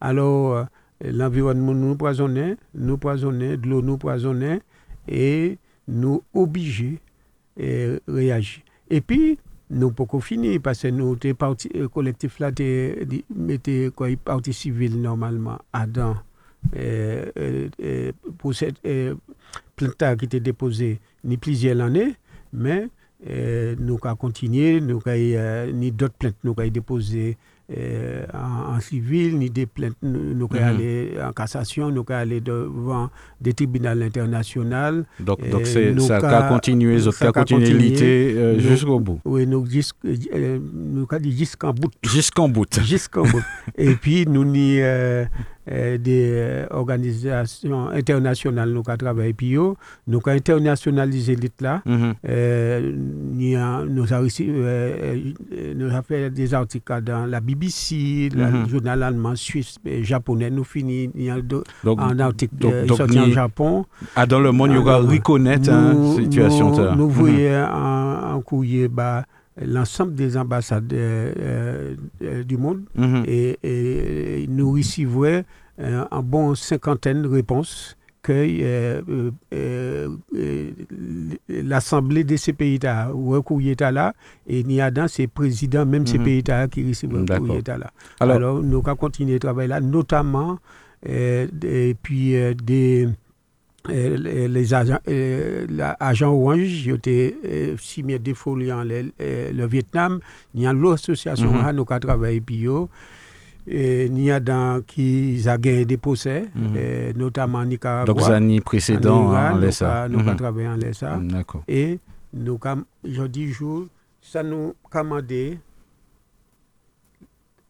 Alors, euh, l'environnement nous poisonnait, nous poisonnait, de l'eau nous poisonnait, et nous obliger et réagir. Et puis, nous pas fini parce que nous t'es parti le collectif là mettait quoi partie civile normalement à dans euh, euh, euh, pour cette euh, qui était déposée ni plusieurs années mais euh, nous avons continué nous avons euh, ni d'autres plaintes nous avons déposées euh, en, en civil ni des plaintes nous avons Mhm. allé en cassation nous avons allé devant des tribunaux internationaux Donc, donc ça ca- a continué, ça ça a ca continué continué. lutter euh, jusqu'au bout. oui nous jusqu'- euh, dit jusqu'en bout Jusqu'en bout. bout. Et puis, nous ni euh, des euh, organisations internationales nous avons travaillé. Puis, nous avons internationalisé l'île là. Mhm. Euh, nous avons euh, euh, fait des articles dans la BBC, la- Mhm. le journal allemand, suisse, et japonais. Nous Donc, un article donc- euh, donc sorti en Japon. ah, dans le monde, il y aura reconnaître la Nous- situation. Nous, nous Mhm. voyons en, en courrier bah, l'ensemble des ambassades euh, euh, du monde Mhm. et, et nous recevons euh, en bon cinquantaine de réponses que l'Assemblée de ces pays-là ou un là et il y a dans ces présidents même ces Mhm. pays-là qui reçoivent un courrier là. Alors- Alors, nous avons continué à travailler là, notamment et puis des les- agents, la- agents Orange, signé des folies en le, Vietnam. Il y a l'autre association Mhm. là, nous avons travaillé puis il y a dans qui a gagné des procès, Mhm. euh, notamment en Nicaragua. Donc, les années précédentes, on laisse nous ça. avons- Nous avons Mhm. travaillé en ça. D'accord. Et nous avons, je dis jour, ça nous commandé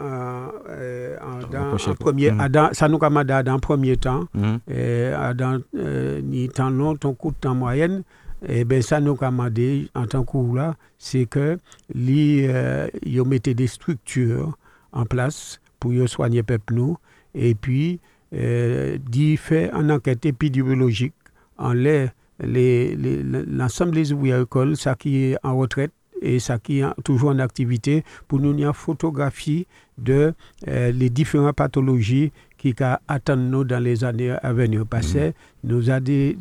euh, euh, en- en coup. premier, dans- ça nous commandé dans le premier temps. Et à dans euh, ni temps long, ton de temps moyenne, et ben ça nous commandé en tant que là, c'est que li euh, mettez des structures en place pour soigner peuple nous et puis euh, d'y faire une enquête épidémiologique en les les- les- l'ensemble des ouvriers agricoles, ça qui est en retraite et ça qui est toujours en activité, pour nous une photographie de euh, les différentes pathologies qui attend nous dans les années à venir passer. Mm. Nous a des,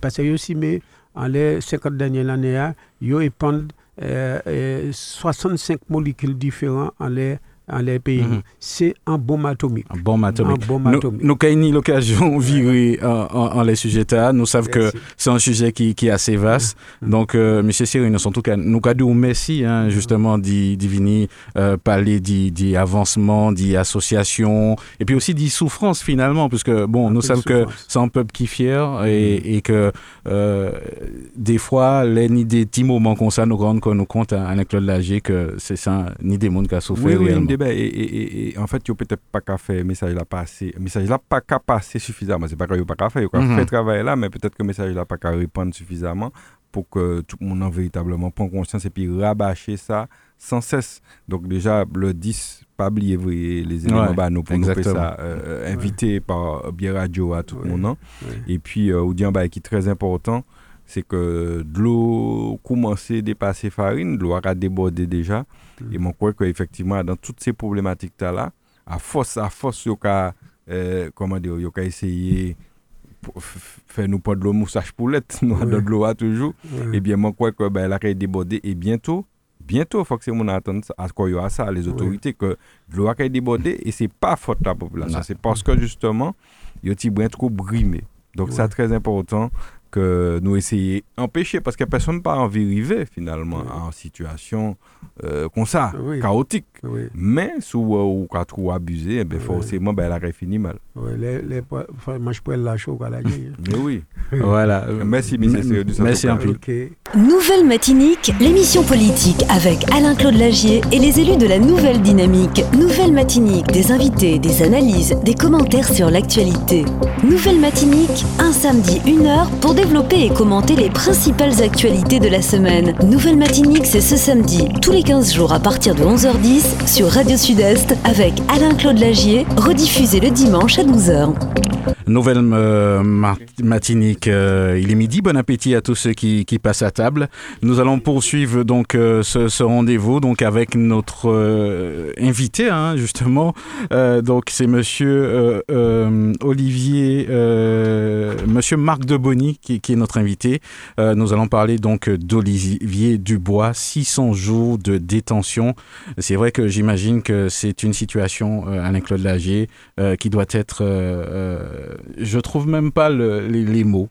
parce que aussi, mais en les 50 dernières années, ils épandent euh, 65 molécules différentes en les les pays. Mhm. C'est un bombe atomique. Un bombe atomique. Nous avons l'occasion de virer en, les sujets Nous savons que c'est un sujet qui, qui, est assez vaste. Mhm. Donc, euh, M. Cyril, en tout cas, nous avons merci hein, justement d'y venir euh, parler d'avancement, d'association et puis aussi d'y souffrance finalement, puisque bon, nous savons que c'est un peuple qui est fier et, et que euh, des fois, les ni des petits moments comme ça nous rendent compte à Claude Lager que c'est ça, ni des mondes qui a souffert réellement et, en fait, il peut-être pas qu'à faire message là passer. Message là pas qu'à passer suffisamment. C'est pas qu'il pas qu'à faire. Il mm -hmm. travail là, mais peut-être que le message là pas qu'à répondre suffisamment pour que tout le monde véritablement prenne conscience et puis rabâcher ça sans cesse. Donc déjà, le 10, pas oublier les éléments bah, nous pour nous faire ça, euh, invité par Bien Radio à tout le monde. Et puis, euh, bah, qui est très important, c'est que de l'eau commence à dépasser farine, de l'eau a débordé déjà. Mm. Et mon crois qu'effectivement, dans toutes ces problématiques-là, à force, à force, il y a, euh, comment dire, il y a essayé faire nous pas de l'eau moussage poulette, nous de l'eau toujours. Et eh bien, moi, crois que ben, elle a débordé et bientôt, bientôt, il faut que c'est mon à y a ça, les autorités, que l'eau a débordé et c'est pas faute de la population. C'est parce que justement, il y a un petit trop brimé. Donc, c'est très important que nous essayons d'empêcher, parce que personne n'a pas envie d'arriver finalement en situation euh, comme ça, chaotique. Mais si on a trop abusé, eh bien, forcément, ben, elle a fini mal. Oui, les, les, moi je pourrais chaud à la Mais oui. voilà. Merci, monsieur. Merci un peu. Nouvelle Matinique, l'émission politique avec Alain-Claude Lagier et les élus de la Nouvelle Dynamique. Nouvelle Matinique, des invités, des analyses, des commentaires sur l'actualité. Nouvelle Matinique, un samedi, une heure pour développer et commenter les principales actualités de la semaine. Nouvelle Matinique, c'est ce samedi, tous les 15 jours à partir de 11h10 sur Radio Sud-Est avec Alain-Claude Lagier, rediffusé le dimanche à 12h. Nouvelle euh, matinique, euh, il est midi, bon appétit à tous ceux qui, passent à table. Nous allons poursuivre donc euh, ce, rendez-vous donc avec notre invité hein, justement. donc c'est Monsieur Olivier, Monsieur Marc Debonny qui, qui, est notre invité. nous allons parler donc d'Olivier Dubois, 600 jours de détention. C'est vrai que j'imagine que c'est une situation, Alain-Claude Lagier, qui doit être je trouve même pas les, mots.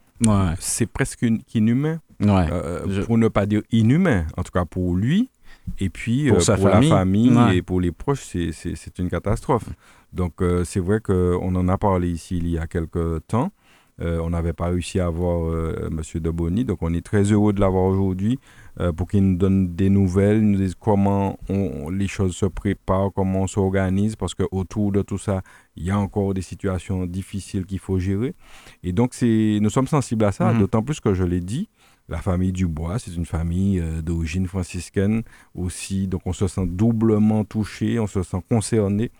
C'est presque inhumain. Euh, pour ne pas dire inhumain, en tout cas pour lui. Et puis pour, euh, la famille et pour les proches, c'est une catastrophe. Donc euh, c'est vrai qu'on en a parlé ici il y a quelques temps. on n'avait pas réussi à avoir M. Deboni, donc on est très heureux de l'avoir aujourd'hui. Euh, pour qu'ils nous donnent des nouvelles, nous disent comment les choses se préparent, comment on s'organise, parce qu'autour de tout ça, il y a encore des situations difficiles qu'il faut gérer. Et donc, nous sommes sensibles à ça, mhm. d'autant plus que je l'ai dit, la famille Dubois, c'est une famille euh, d'origine franciscaine aussi, donc on se sent doublement touché, on se sent concerné.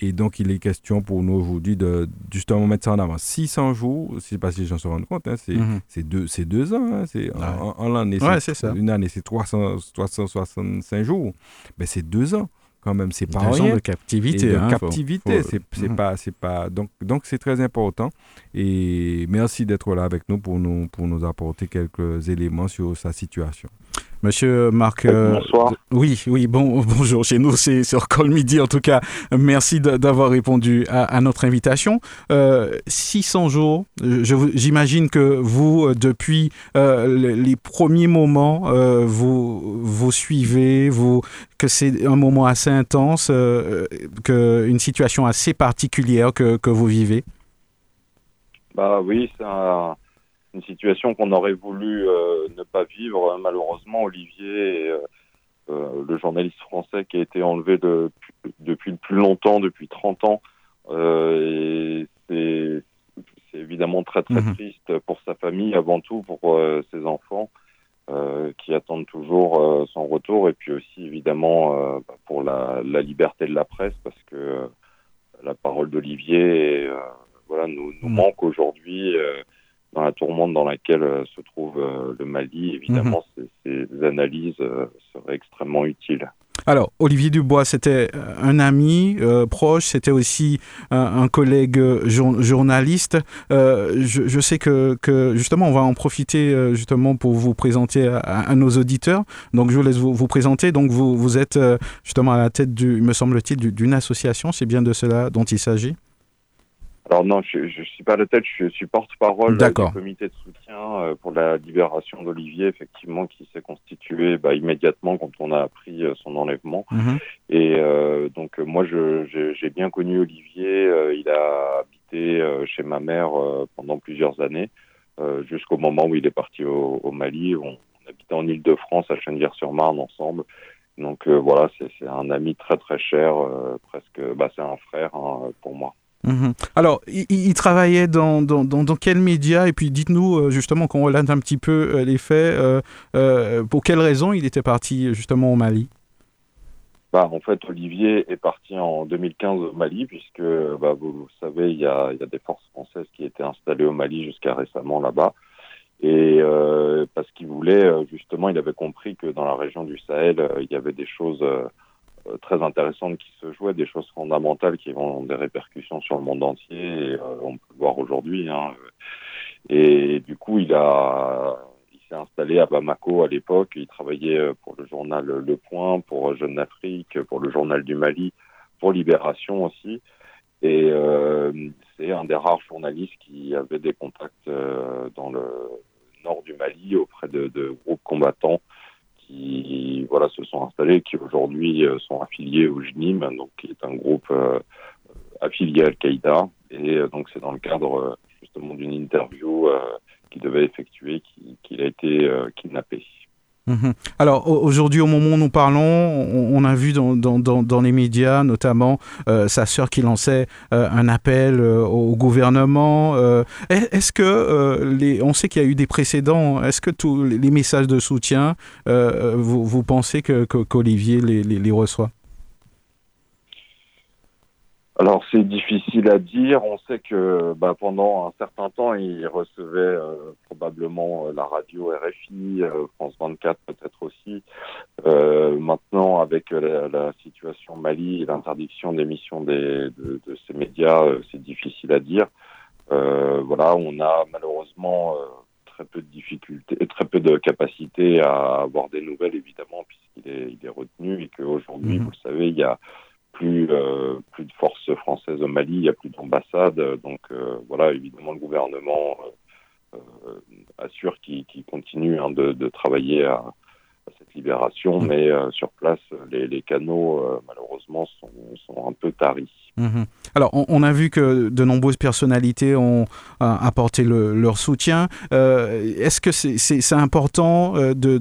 Et donc, il est question pour nous aujourd'hui de justement mettre ça en avant. 600 jours, je ne sais pas si les gens se rendent compte, hein, mhm. c'est deux, deux, ans. Hein, c'est, en, année, c'est, une année, c'est 365 jours. Mais c'est deux ans quand même, c'est pas rien. de captivité. de hein, captivité, c'est, mhm. pas, c'est pas. Donc, donc c'est très important. Et merci d'être là avec nous pour nous, pour nous apporter quelques éléments sur sa situation. Monsieur Marc. Euh, Bonsoir. oui, oui, bon, bonjour. Chez nous, c'est sur Call Midi. En tout cas, merci d'avoir répondu à, notre invitation. 600 euh, jours, j'imagine que vous, euh, depuis les premiers moments, vous, vous suivez, vous, que c'est un moment assez intense, que une situation assez particulière que, que vous vivez? Bah oui, ça une situation qu'on aurait voulu euh, ne pas vivre. Malheureusement, Olivier, euh, euh, le journaliste français qui a été enlevé de, depuis le plus longtemps, depuis 30 ans, et c'est évidemment très très mhm. triste pour sa famille, avant tout pour ses enfants. qui attendent toujours son retour et puis aussi évidemment pour la, la, liberté de la presse parce que la parole d'Olivier voilà nous, nous mhm. manque aujourd'hui dans la tourmente dans laquelle euh, se trouve euh, le Mali, évidemment, mhm. ces, analyses euh, seraient extrêmement utiles. Alors, Olivier Dubois, c'était un ami proche, c'était aussi un, collègue journaliste. Je, je, sais que, que, justement, on va en profiter justement pour vous présenter à, nos auditeurs. Donc, je vous laisse vous, vous présenter. Donc, vous, vous êtes justement à la tête, du, me semble-t-il, d'une association. C'est bien de cela dont il s'agit alors non, je ne suis pas la tête, je suis porte-parole du comité de soutien euh, pour la libération d'Olivier, effectivement, qui s'est constitué bah, immédiatement quand on a appris euh, son enlèvement. Mhm. Et euh, donc moi, j'ai bien connu Olivier. il a habité chez ma mère pendant plusieurs années, jusqu'au moment où il est parti au, Mali. On, habitait en Ile-de-France, à Chennevières-sur-Marne, ensemble. Donc voilà, c'est un ami très très cher, presque, bah, c'est un frère hein, pour moi. Mhm. Alors, il, travaillait dans, dans, dans, quels médias Et puis dites-nous euh, justement qu'on relate un petit peu euh, les faits. Euh, pour quelles raisons il était parti justement au Mali? Bah, en fait, Olivier est parti en 2015 au Mali, puisque bah, vous, savez, il y, a, y, a, des forces françaises qui étaient installées au Mali jusqu'à récemment là-bas. Et parce qu'il voulait, justement, il avait compris que dans la région du Sahel, il y avait des choses très intéressantes qui se jouaient, des choses fondamentales qui vont des répercussions sur le monde entier. Et, euh, on peut le voir aujourd'hui. Hein. Et du coup, il a, installé à Bamako à l'époque. Il travaillait euh, pour le journal Le Point, pour Jeune Afrique, pour le journal du Mali, pour Libération aussi. Et euh, c'est un des rares journalistes qui avait des contacts dans le nord du Mali auprès de groupes combattants qui voilà se sont installés, qui aujourd'hui euh, sont affiliés au JNIM, donc qui est un groupe euh, affilié à Al-Qaïda. Et euh, donc c'est dans le cadre justement d'une interview qu'il devait effectuer qu'il a été kidnappé. Mhm. Alors aujourd'hui, au moment où nous parlons, on, a vu dans, les médias, notamment euh, sa sœur qui lançait euh, un appel euh, au gouvernement. Est-ce que on sait qu'il y a eu des précédents Est-ce que tous les messages de soutien, vous, pensez que qu'Olivier les reçoit? Alors c'est difficile à dire. On sait que bah, pendant un certain temps, il recevait euh, probablement euh, la radio RFI, euh, France 24 peut-être aussi. maintenant, avec la, situation Mali et l'interdiction d'émission de, de, ces médias, c'est difficile à dire. voilà, on a malheureusement très peu de difficultés, très peu de capacité à avoir des nouvelles évidemment puisqu'il est, il est retenu et qu'aujourd'hui, mmh. vous le savez, il y a plus, euh, plus de forces françaises au Mali, il n'y a plus d'ambassade. Donc euh, voilà, évidemment, le gouvernement euh, assure qu'il continue hein, de, de, travailler à, cette libération, mmh. mais sur place, les, les canaux, malheureusement, sont, sont, un peu taris. Mmh Alors, on, a vu que de nombreuses personnalités ont apporté leur soutien. Est-ce que c'est important de, de,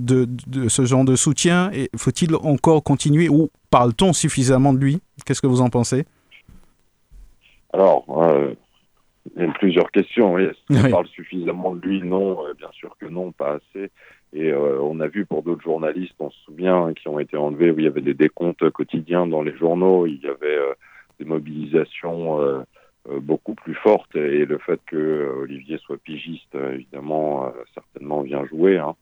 de, ce genre de soutien faut-il encore continuer ou Parle-t-on suffisamment de lui? Qu'est-ce que vous en pensez? Alors, euh, il y a plusieurs questions. Est-ce qu'on parle suffisamment de lui? Non, euh, bien sûr que non, pas assez. Et euh, on a vu pour d'autres journalistes, on se souvient, hein, qui ont été enlevés, où il y avait des décomptes quotidiens dans les journaux, il y avait des mobilisations beaucoup plus fortes. Et le fait que Olivier soit pigiste, évidemment, certainement vient jouer. Hein.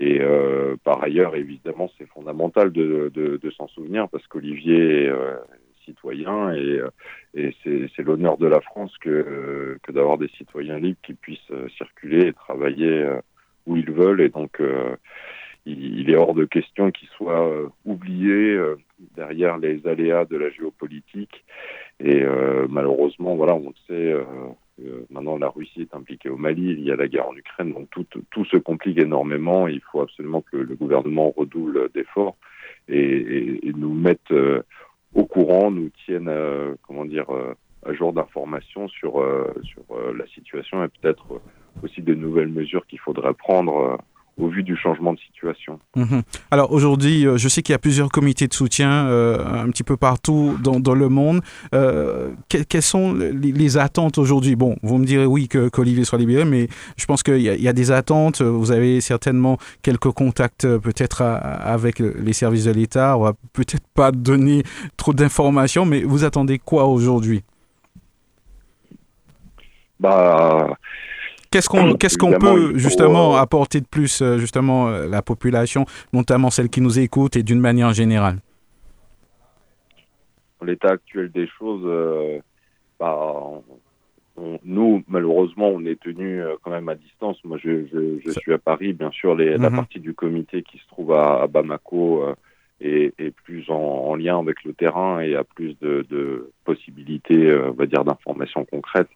Et euh, par ailleurs, évidemment, c'est fondamental de, s'en souvenir parce qu'Olivier est euh, citoyen et, euh, c'est l'honneur de la France que, d'avoir des citoyens libres qui puissent euh, circuler et travailler où ils veulent. Et donc, il, est hors de question qu'il soit oublié derrière les aléas de la géopolitique. Et malheureusement, voilà, on le sait euh, maintenant, la Russie est impliquée au Mali, il y a la guerre en Ukraine, donc tout, tout se complique énormément. Il faut absolument que le gouvernement redouble d'efforts et, nous mette euh, au courant, nous tienne, euh, comment dire, à jour d'informations sur, sur la situation et peut-être aussi de nouvelles mesures qu'il faudrait prendre au vu du changement de situation. Mhm. Alors aujourd'hui, euh, je sais qu'il y a plusieurs comités de soutien euh, un petit peu partout dans, dans le monde. Euh, quelles sont les, attentes aujourd'hui? Bon, vous me direz oui que qu'Olivier soit libéré, mais je pense qu'il y, y, a des attentes. Vous avez certainement quelques contacts peut-être avec les services de l'État. On va peut-être pas donner trop d'informations, mais vous attendez quoi aujourd'hui? Bah Qu'est-ce qu'on qu'est-ce qu'on peut justement apporter de plus euh, justement euh, la population, notamment celle qui nous écoute et d'une manière générale? L'état actuel des choses, euh, bah, nous, malheureusement, on est tenu euh, quand même à distance. Moi, je, je, suis à Paris. Bien sûr, les, la mhm. partie du comité qui se trouve à, Bamako euh, est, est, plus en, lien avec le terrain et a plus de, de possibilités, euh, on va dire, d'informations concrètes.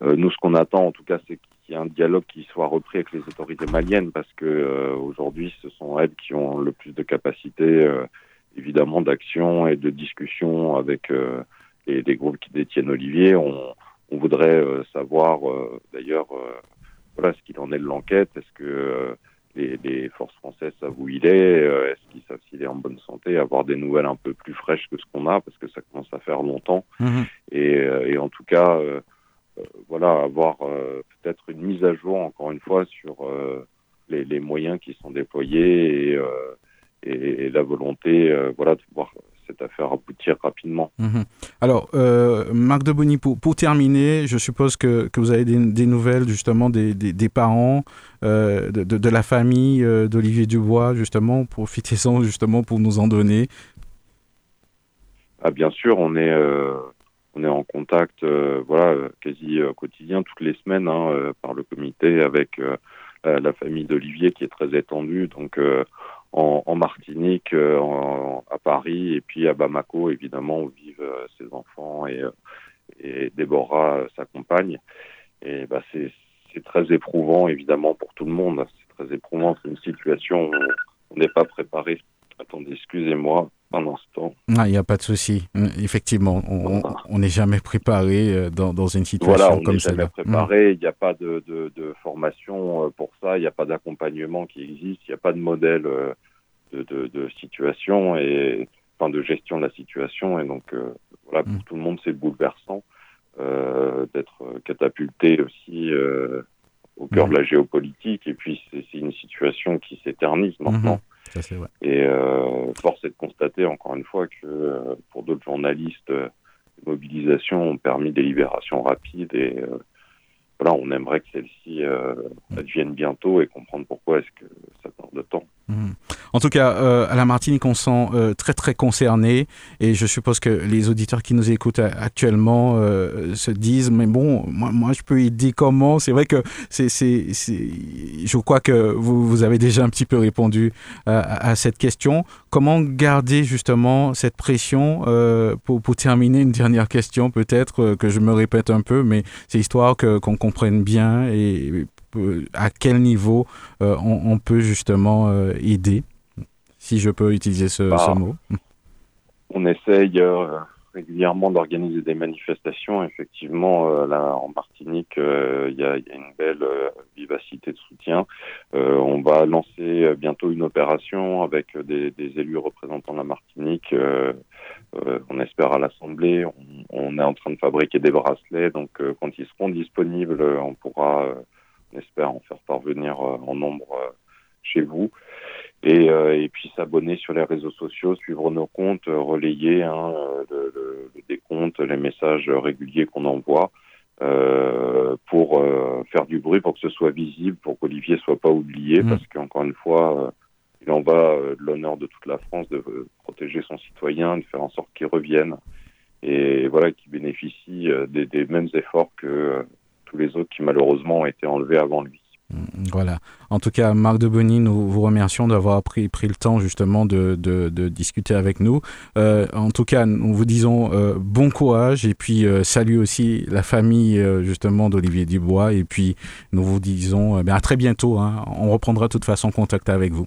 nous, ce qu'on attend, en tout cas, c'est qu'il y ait un dialogue qui soit repris avec les autorités maliennes, parce que aujourd'hui, ce sont elles qui ont le plus de capacité, évidemment, d'action et de discussion avec les, les, groupes qui détiennent Olivier. On, on voudrait euh, savoir euh, d'ailleurs euh, voilà ce qu'il en est de l'enquête. Est-ce que les, forces françaises savent où il est Est-ce qu'ils savent s'il est en bonne santé Avoir des nouvelles un peu plus fraîches que ce qu'on a parce que ça commence à faire longtemps. Mhm. Et, en tout cas, voilà, avoir peut-être une mise à jour encore une fois sur les, moyens qui sont déployés et, et, la volonté, voilà, de pouvoir cette affaire aboutir rapidement. Mhm. Alors, euh, Marc de Bonny, pour, terminer, je suppose que, que vous avez des, nouvelles justement des, des, parents, euh, de, de, la famille euh, d'Olivier Dubois, justement, profitez-en justement pour nous en donner. Ah, bien sûr, on est, on est en contact voilà, quasi quotidien, toutes les semaines, hein, par le comité avec la famille d'Olivier qui est très étendue. Donc, en, Martinique, euh, à Paris et puis à Bamako, évidemment, où vivent euh, ses enfants et, euh, et Déborah, sa compagne. Et bah, c'est très éprouvant, évidemment, pour tout le monde. C'est très éprouvant. C'est une situation où on n'est pas préparé. Attendez, excusez-moi un instant. Ah, il n'y a pas de souci. Effectivement, on n'est jamais préparé dans, dans, une situation comme celle-là. on n'est jamais préparé. Il n'y a pas de, de, de, formation pour ça. Il n'y a pas d'accompagnement qui existe. Il n'y a pas de modèle de, de, situation et enfin de gestion de la situation. Et donc euh, voilà, pour mm. tout le monde, c'est bouleversant euh, d'être catapulté aussi euh, au cœur mm. de la géopolitique. Et puis c'est une situation qui s'éternise Et force est de constater encore une fois que pour d'autres journalistes, les mobilisations ont permis des libérations rapides et voilà, on aimerait que celle-ci advienne bientôt et comprendre pourquoi est-ce que ça de temps. Mm. En tout cas, euh, à la Martinique, on sent euh, très très concerné et je suppose que les auditeurs qui nous écoutent actuellement euh, se disent mais bon, moi, je peux aider comment? C'est vrai que c'est, c'est, je crois que vous, vous, avez déjà un petit peu répondu à, cette question. Comment garder justement cette pression pour, pour, terminer? Une dernière question peut-être que je me répète un peu, mais c'est histoire que, qu'on comprenne bien et à quel niveau on, peut justement aider si je peux utiliser ce, bah, mot. On essaye euh, régulièrement d'organiser des manifestations. Effectivement, euh, là, en Martinique, euh, il y, a, une belle vivacité de soutien. on va lancer bientôt une opération avec des, élus représentants la Martinique. On espère à l'Assemblée. On, est en train de fabriquer des bracelets. Donc, quand ils seront disponibles, on pourra, on espère, en faire parvenir en nombre chez vous. Et, euh, et puis s'abonner sur les réseaux sociaux, suivre nos comptes, euh, relayer hein, le, le, le, décompte, les messages réguliers qu'on envoie euh, pour euh, faire du bruit, pour que ce soit visible, pour qu'Olivier soit pas oublié, mmh. parce qu'encore une fois, il en va de l'honneur de toute la France de protéger son citoyen, de faire en sorte qu'il revienne et voilà, qu'il bénéficie des, des, mêmes efforts que tous les autres qui malheureusement ont été enlevés avant lui. Mm, voilà. En tout cas, Marc de Bonny, nous vous remercions d'avoir pris, le temps justement de, discuter avec nous. Euh, en tout cas, nous vous disons euh, bon courage et puis euh, salut aussi la famille justement d'Olivier Dubois et puis nous vous disons ben, à très bientôt. Hein. On reprendra de toute façon contact avec vous.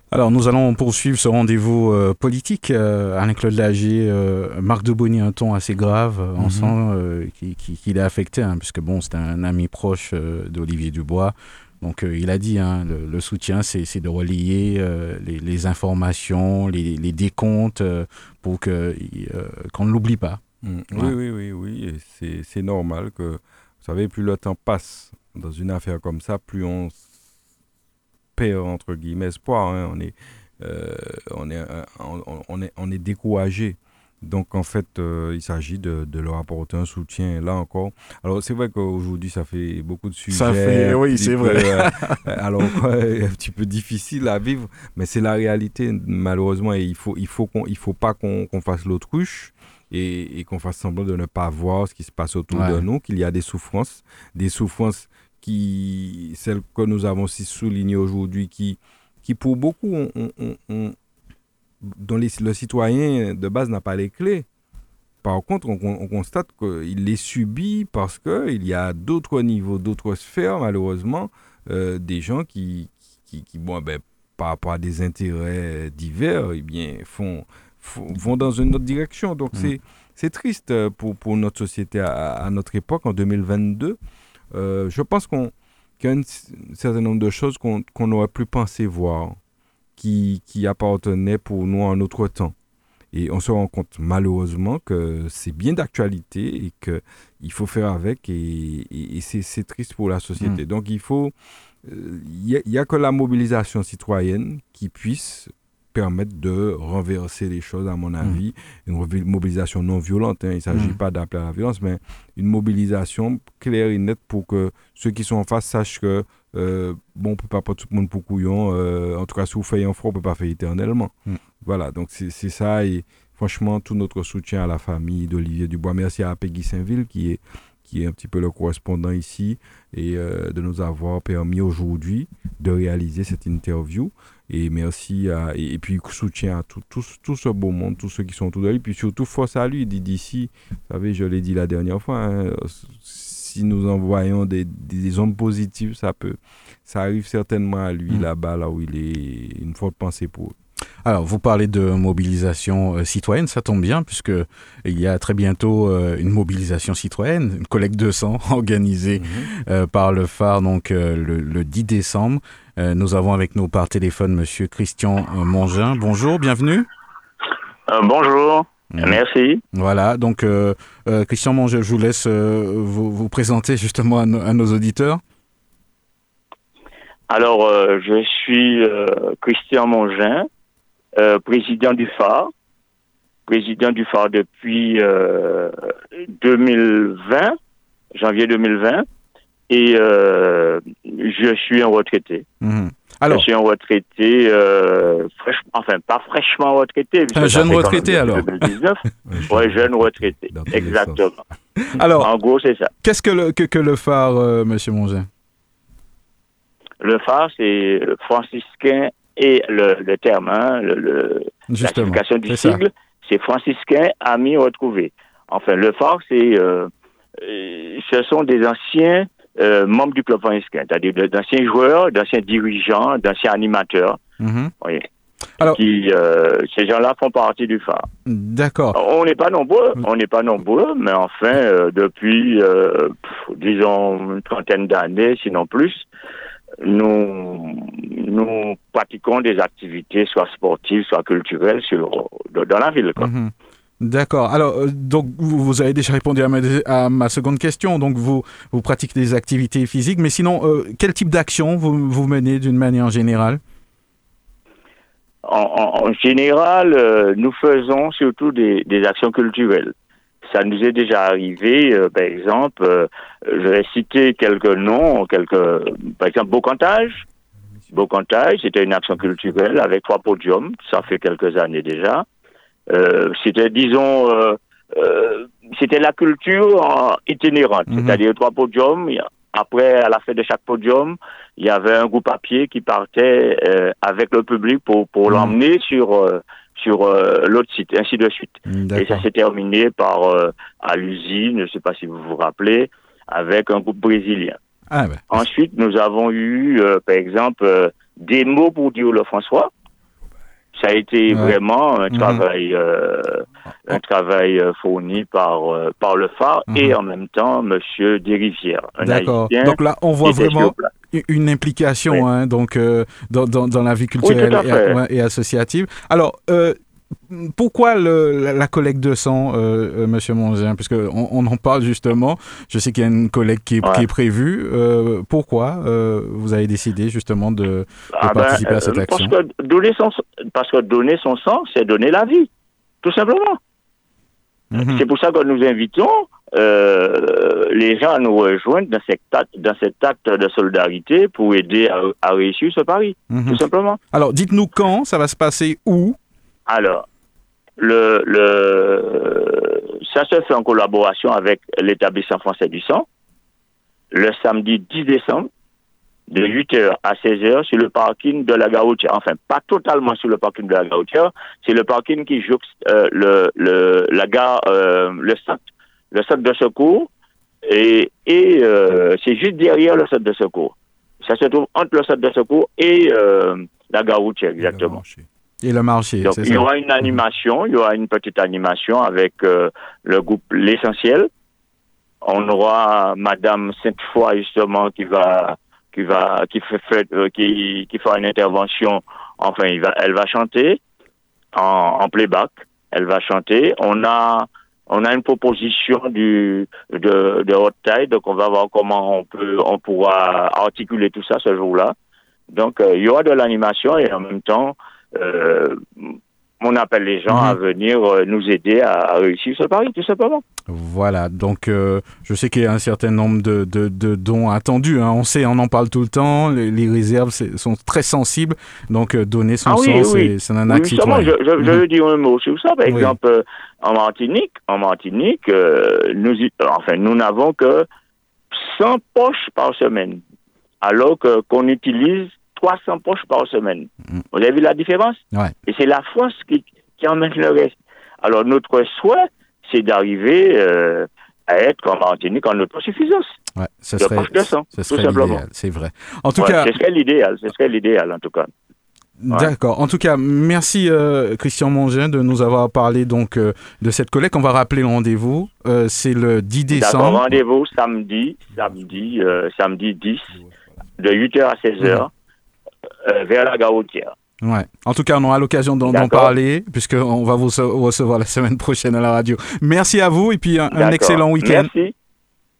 Alors, nous allons poursuivre ce rendez-vous euh, politique. Euh, Alain-Claude Lagier, euh, Marc Debonny, un ton assez grave. On sent qu'il est affecté, hein, puisque bon, c'est un ami proche d'Olivier Dubois. Donc, il a dit, hein, le, soutien, c'est de relier les, informations, les, décomptes, pour qu'on ne l'oublie pas. Mm. Oui, oui, oui, oui. C'est normal que, vous savez, plus le temps passe dans une affaire comme ça, plus on perd, entre guillemets, espoir. hein. On, est, euh, on, est, euh, on, est, on est découragé. Donc, en fait, euh, il s'agit de, de leur apporter un soutien, là encore. Alors, c'est vrai qu'aujourd'hui, ça fait beaucoup de sujets. Ça fait- un oui, c'est vrai. euh, alors, ouais, un petit peu difficile à vivre, mais c'est la réalité, malheureusement, et il faut, il faut, qu'on, il faut pas qu'on, qu'on fasse l'autruche et, et qu'on fasse semblant de ne pas voir ce qui se passe autour Ouais. de nous, qu'il y a des souffrances, des souffrances qui, celles que nous avons aussi soulignées aujourd'hui, qui, qui pour beaucoup, on, on- on- on- dont les- le citoyen de base n'a pas les clés. Par contre, on, on constate qu'il les subit parce qu'il y a d'autres niveaux, d'autres sphères, malheureusement, euh, des gens qui, qui, qui, bon, ben, par rapport à des intérêts divers, eh bien, font, font- vont dans une autre direction. Donc, Mm. c'est, c'est triste euh, pour, pour notre société à, à notre époque, en 2022. Euh, je pense qu'on, qu'il y a un certain nombre de choses qu'on, qu'on aurait pu penser voir, qui, qui appartenaient pour nous en autre temps. Et on se rend compte malheureusement que c'est bien d'actualité et qu'il faut faire avec et, et- et c'est, triste pour la société. Donc il faut, euh, il n'y a, que la mobilisation citoyenne qui puisse permettre de renverser les choses, à mon avis. Une revi- mobilisation non violente, hein. il ne s'agit Mm. pas d'appeler à la violence, mais une mobilisation claire et nette pour que ceux qui sont en face sachent que, euh, bon, on ne peut pas prendre tout le monde pour couillon. euh, en tout cas, si vous faites un froid, on ne peut pas faire éternellement. Mm. Voilà, donc c'est c'est ça. Et franchement, tout notre soutien à la famille d'Olivier Dubois. Merci à Peggy Saint-Ville qui est, qui est un petit peu le correspondant ici et euh, de nous avoir permis aujourd'hui de réaliser cette interview. Et merci à, et, et puis soutien à tout, tout, tout ce beau monde, tous ceux qui sont autour de lui. Puis surtout, force à lui, dit d'ici. Vous savez, je l'ai dit la dernière fois, hein, si nous envoyons des, des hommes positifs, ça peut, ça arrive certainement à lui Mm. là-bas, là où il est. Une forte pensée pour eux. Alors, vous parlez de mobilisation euh, citoyenne, ça tombe bien, puisque il y a très bientôt euh, une mobilisation citoyenne, une collecte de sang organisée euh, par le phare donc euh, le, le 10 décembre. Euh, nous avons avec nous par téléphone Monsieur Christian Mongin. Bonjour, bienvenue. Euh, bonjour, Mm. merci. Voilà, donc euh, euh, Christian Mongin, je vous laisse euh, vous, vous présenter justement à, nos- à nos auditeurs. Alors, euh, je suis euh, Christian Mongin, euh, président du phare, président du phare depuis euh, 2020, janvier 2020, et euh, je suis un retraité. Mhm. Alors, je suis un retraité, euh, enfin pas fraîchement retraité. Un jeune retraité, alors. depuis 2019. Ouais, ouais, jeune retraité, exactement. alors En gros, c'est ça. qu'est-ce que le, que, que le phare, euh, Monsieur Mongin Le phare, c'est franciscain et le, le terme, hein, le, le- la signification du sigle, c'est franciscain, amis retrouvés. Enfin, le phare, c'est, euh, euh, ce sont des anciens euh, membres du club franciscain, c'est-à-dire d'anciens joueurs, d'anciens dirigeants, d'anciens animateurs. Mhm. Oui. Alors- Qui, euh, ces gens-là font partie du phare. D'accord. On n'est pas nombreux, on n'est pas nombreux, mais enfin, euh, depuis, euh, pff, disons, une trentaine d'années, sinon plus, nous, nous pratiquons des activités, soit sportives, soit culturelles, sur, dans la ville. Quoi. Mhm. D'accord. Alors, euh, donc, vous, vous avez déjà répondu à ma, à ma seconde question. Donc, vous, vous pratiquez des activités physiques, mais sinon, euh, quel type d'action vous, vous menez d'une manière générale? En, en- en général, euh, nous faisons surtout des, des actions culturelles. Ça nous est déjà arrivé, euh, par exemple, euh, je vais citer quelques noms, quelques, par exemple, Beaucantage. Beaucantage, c'était une action culturelle avec trois podiums, ça fait quelques années déjà. Euh, c'était, disons, euh, euh, c'était la culture en itinérante, Mhm. c'est-à-dire trois podiums. Après, à la fin de chaque podium, il y avait un groupe à pied qui partait euh, avec le public pour, pour Mhm. l'emmener sur, euh, sur euh, l'autre site, ainsi de suite. Et ça s'est terminé par, euh, à l'usine, je ne sais pas si vous vous rappelez, avec un groupe brésilien. Ah. Ensuite, nous avons eu, euh, par exemple, euh, des mots pour dire le François. Ça a été Ouais. vraiment un Mhm. travail, euh, un travail euh, fourni par euh, par le phare Mhm. et en même temps Monsieur Desrivières, D'accord. Donc là, on voit vraiment une implication Oui. hein, donc, euh, dans, dans, dans la vie culturelle et, fait. ouais, et associative. Alors, euh, pourquoi le, la, collecte de sang, euh, Monsieur Mongin Puisque on, on, en parle justement. Je sais qu'il y a une collecte qui est, qui est prévue. pourquoi vous avez décidé justement de, de ah ben, participer à cette action? parce que, donner son, parce que donner son sang, c'est donner la vie, tout simplement. Mhm. C'est pour ça que nous invitons euh, les gens à nous rejoindre dans cet acte, dans cet acte de solidarité pour aider à, réussir ce pari, mhm. tout simplement. Alors, dites-nous quand, ça va se passer où? Alors, le, le, ça se fait en collaboration avec l'établissement français du sang, le samedi 10 décembre, de 8h à 16h sur le parking de la Garoutière. Enfin, pas totalement sur le parking de la Garoutière, c'est le parking qui jouxte euh, le, le, la gare, euh, le centre, le centre de secours, et, et euh, c'est juste derrière le centre de secours. Ça se trouve entre le centre de secours et la gare routière, exactement. Et le marché. Donc, il y aura une animation, il y aura une petite animation avec le groupe L'Essentiel. On aura Madame Sainte-Foy, justement, qui va qui va qui fait, euh, qui qui fera une intervention. Enfin, il va, elle va chanter en, en playback. Elle va chanter. On a on a une proposition du de de haute taille, donc on va voir comment on peut on pourra articuler tout ça ce jour-là. Donc euh, il y aura de l'animation et en même temps euh, on appelle les gens à mhm. venir euh, nous aider à, réussir ce pari, tout simplement. Voilà, donc euh, je sais qu'il y a un certain nombre de, de, dons attendus. Hein. On sait, on en parle tout le temps. Les, réserves sont très sensibles, donc euh, donner son ah sens, c'est un acte citoyen. Je, je, je, veux dire un mot sur ça. Par exemple, en Martinique, en Martinique, nous, enfin, nous n'avons que 100 poches par semaine, alors qu'on utilise 300 poches par semaine. Mm. Vous avez vu la différence Et c'est la France qui, qui emmène le reste. Alors notre souhait, c'est d'arriver euh, à être comme Martinique en autosuffisance. Ouais, ce serait, ce serait l'idéal, c'est vrai. En tout cas, ce serait l'idéal, ce serait l'idéal en tout cas. D'accord. En tout cas, merci euh, Christian Mongin de nous avoir parlé donc euh, de cette collecte. On va rappeler le rendez-vous. c'est le 10 décembre. Rendez-vous samedi, samedi, samedi 10, de 8h à 16h. Euh, vers la gare Ouais. En tout cas, on aura l'occasion d'en parler, puisqu'on va vous recevoir la semaine prochaine à la radio. Merci à vous et puis un, un excellent week-end. Merci.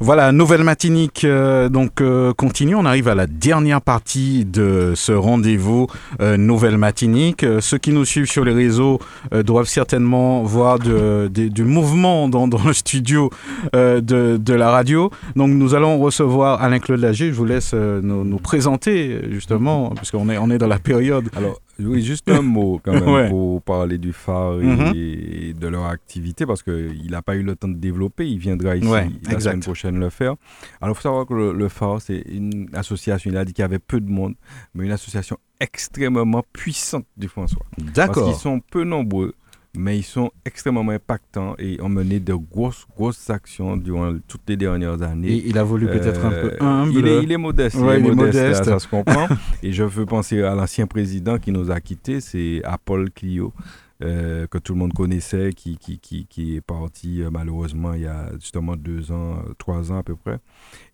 Voilà, nouvelle matinique euh, donc euh, continue. On arrive à la dernière partie de ce rendez-vous euh, nouvelle matinique. ceux qui nous suivent sur les réseaux doivent certainement voir de, du mouvement dans, dans le studio de, de, la radio. Donc nous allons recevoir Alain Claude Lager. Je vous laisse nous, nous, présenter justement, puisqu'on est, on est dans la période. Alors oui, juste un mot quand même pour parler du phare mhm. et, de leur activité parce qu'il n'a pas eu le temps de développer. Il viendra ici la semaine prochaine le faire. Alors, il faut savoir que le, phare, c'est une association, il a dit qu'il y avait peu de monde, mais une association extrêmement puissante du François. D'accord. Parce qu'ils sont peu nombreux mais ils sont extrêmement impactants et ont mené de grosses, grosses actions durant toutes les dernières années. Et il a voulu peut-être un peu euh, humble. Il est, il est modeste, il, est modeste, Ça, se comprend. et je veux penser à l'ancien président qui nous a quittés, c'est Paul Clio. Euh, que tout le monde connaissait, qui, qui, qui, qui est parti euh, malheureusement il y a justement deux ans, trois ans à peu près.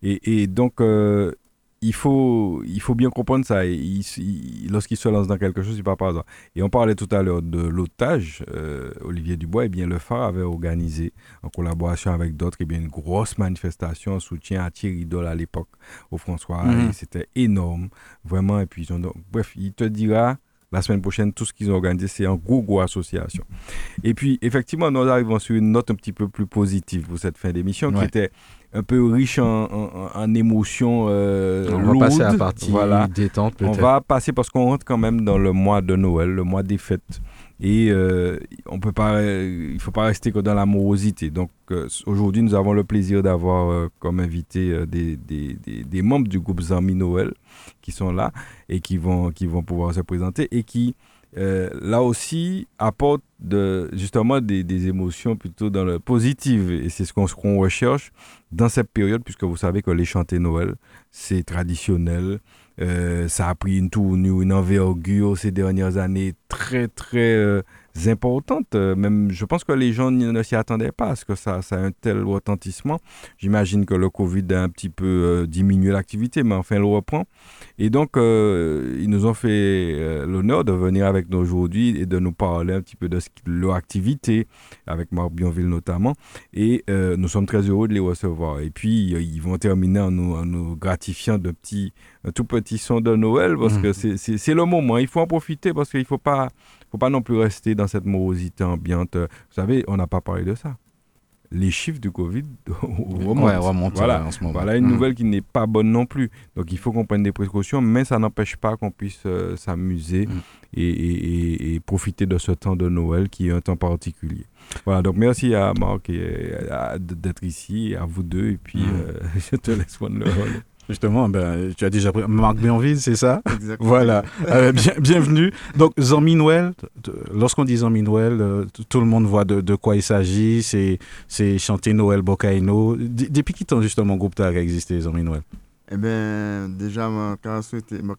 Et, et donc, il faut, il faut bien comprendre ça. Lorsqu'il se lance dans quelque chose, il part par hasard. Et on parlait tout à l'heure de l'otage, euh, Olivier Dubois. et eh bien, le phare avait organisé, en collaboration avec d'autres, eh bien, une grosse manifestation en soutien à Thierry Doll à l'époque, au François. Mhm. Et c'était énorme, vraiment. Et puis, bref, il te dira la semaine prochaine, tout ce qu'ils ont organisé, c'est un gros, gros association. Et puis, effectivement, nous arrivons sur une note un petit peu plus positive pour cette fin d'émission, qui était un peu riche en, en, émotions euh, On va passer à la partie voilà. détente On va passer parce qu'on rentre quand même dans le mois de Noël, le mois des fêtes. Et euh, on peut pas, il ne faut pas rester que dans l'amorosité. Donc euh, aujourd'hui, nous avons le plaisir d'avoir euh, comme invité des, des, des, membres du groupe Zami Noël qui sont là et qui vont, qui vont pouvoir se présenter et qui euh, là aussi apporte de, justement des, émotions plutôt dans le positive. Et c'est ce qu'on recherche dans cette période, puisque vous savez que les chanter Noël, c'est traditionnel. Euh, ça a pris une tournure, une envergure ces dernières années très, très euh, importante. Euh, Même, je pense que les gens ne s'y attendaient pas à ce que ça, ça ait un tel retentissement. J'imagine que le Covid a un petit peu euh, diminué l'activité, mais enfin, elle reprend. Et donc, euh, ils nous ont fait euh, l'honneur de venir avec nous aujourd'hui et de nous parler un petit peu de, ce leur activité, avec Marc Bionville notamment. Et nous sommes très heureux de les recevoir. Et puis, ils vont terminer en nous, en nous gratifiant de petits, un tout petit son de Noël, parce que c'est c'est le moment. Il faut en profiter, parce qu'il ne faut pas, faut pas non plus rester dans cette morosité ambiante. Vous savez, on n'a pas parlé de ça. Les chiffres du Covid remontent. Ouais, remonte Voilà. en ce moment. Voilà une Mhm. nouvelle qui n'est pas bonne non plus. Donc il faut qu'on prenne des précautions, mais ça n'empêche pas qu'on puisse euh, s'amuser Mm. et, et- et- et profiter de ce temps de Noël qui est un temps particulier. Voilà, donc merci à Marc d'être ici, à vous deux, et puis Mm. euh, je te laisse prendre le rôle. Justement, ben, tu as déjà pris Marc Bienville, c'est ça? Exactement. Voilà, Euh, bien- bienvenue. Donc, Zami Noël, lorsqu'on dit Zami Noël, euh, tout le monde voit de, de quoi il s'agit. C'est, c'est chanter Noël Bocaino. Depuis qui temps, justement, le groupe TAG a existé, Zami Noël Eh bien, déjà, je vais souhaiter, je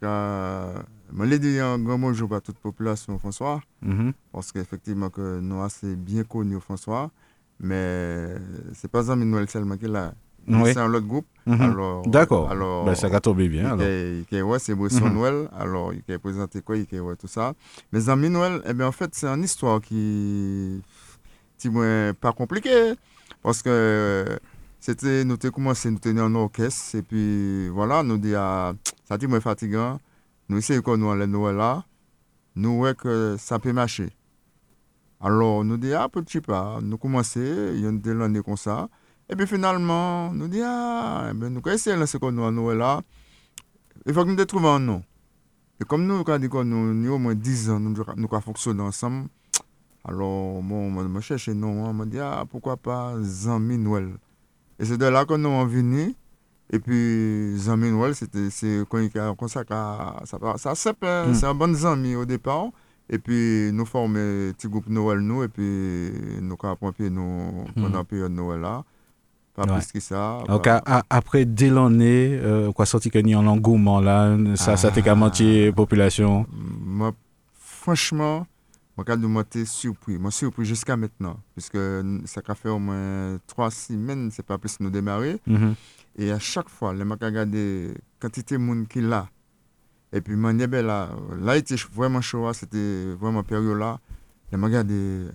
un grand bonjour à toute la population François, Mhm. parce qu'effectivement, que nous, c'est bien connu François, mais c'est pas Zami Noël seulement qui est là. Oui. C'est un autre groupe. Mhm. Alors, D'accord. Alors, Ben, ça va tomber bien. alors. Il a- ouais, c'est Bresson Mhm. Noël, alors il a présenté quoi, il a ouais, tout ça. Mais Zami Noël, eh bien, en fait, c'est une histoire qui qui moins pas compliquée, parce que c'était, nous avons commencé, nous étions en orchestre, et puis voilà, nous dit, ah, ça dit moins fatigant, nous essayons qu'on nous allait Noël là, nous voyons que ça peut marcher. Alors, nous dit, ah, petit pas, nous commençons, il y a une telle année comme ça, et puis finalement, nous dit, ah, eh ben, nous de lancer qu'on nous à Noël là, il faut que nous trouvions un nom. Et comme nous, quand nous, nous, nous au moins 10 ans, nous, nous avons fonctionné ensemble, alors, bon, moi, je cherche un nom, on m'a dit, ah, pourquoi pas Zami Noël. Et c'est de là que nous sommes venus. Et puis, Zami Noël, c'était c'est quand il y a comme ça, ça, c'est un bon Zami au départ. Et puis, nous formons un petit groupe Noël, nous, et puis, nous avons pied nous pendant la période Noël là. Pas. Ouais. plus que ça. Donc, après, dès l'année, euh, quoi sorti qu'il y a un engouement là, ça, ça t'est qu'à Ah. moitié population. Moi, franchement, je suis surpris, moi, surpris jusqu'à maintenant, puisque ça a fait au moins trois semaines, c'est pas plus nous démarrer. Mhm. Et à chaque fois, gens regardé la quantité de monde qui là. Et puis, moi, ben là, là, était vraiment chaud, c'était vraiment période là. Les gens regardé,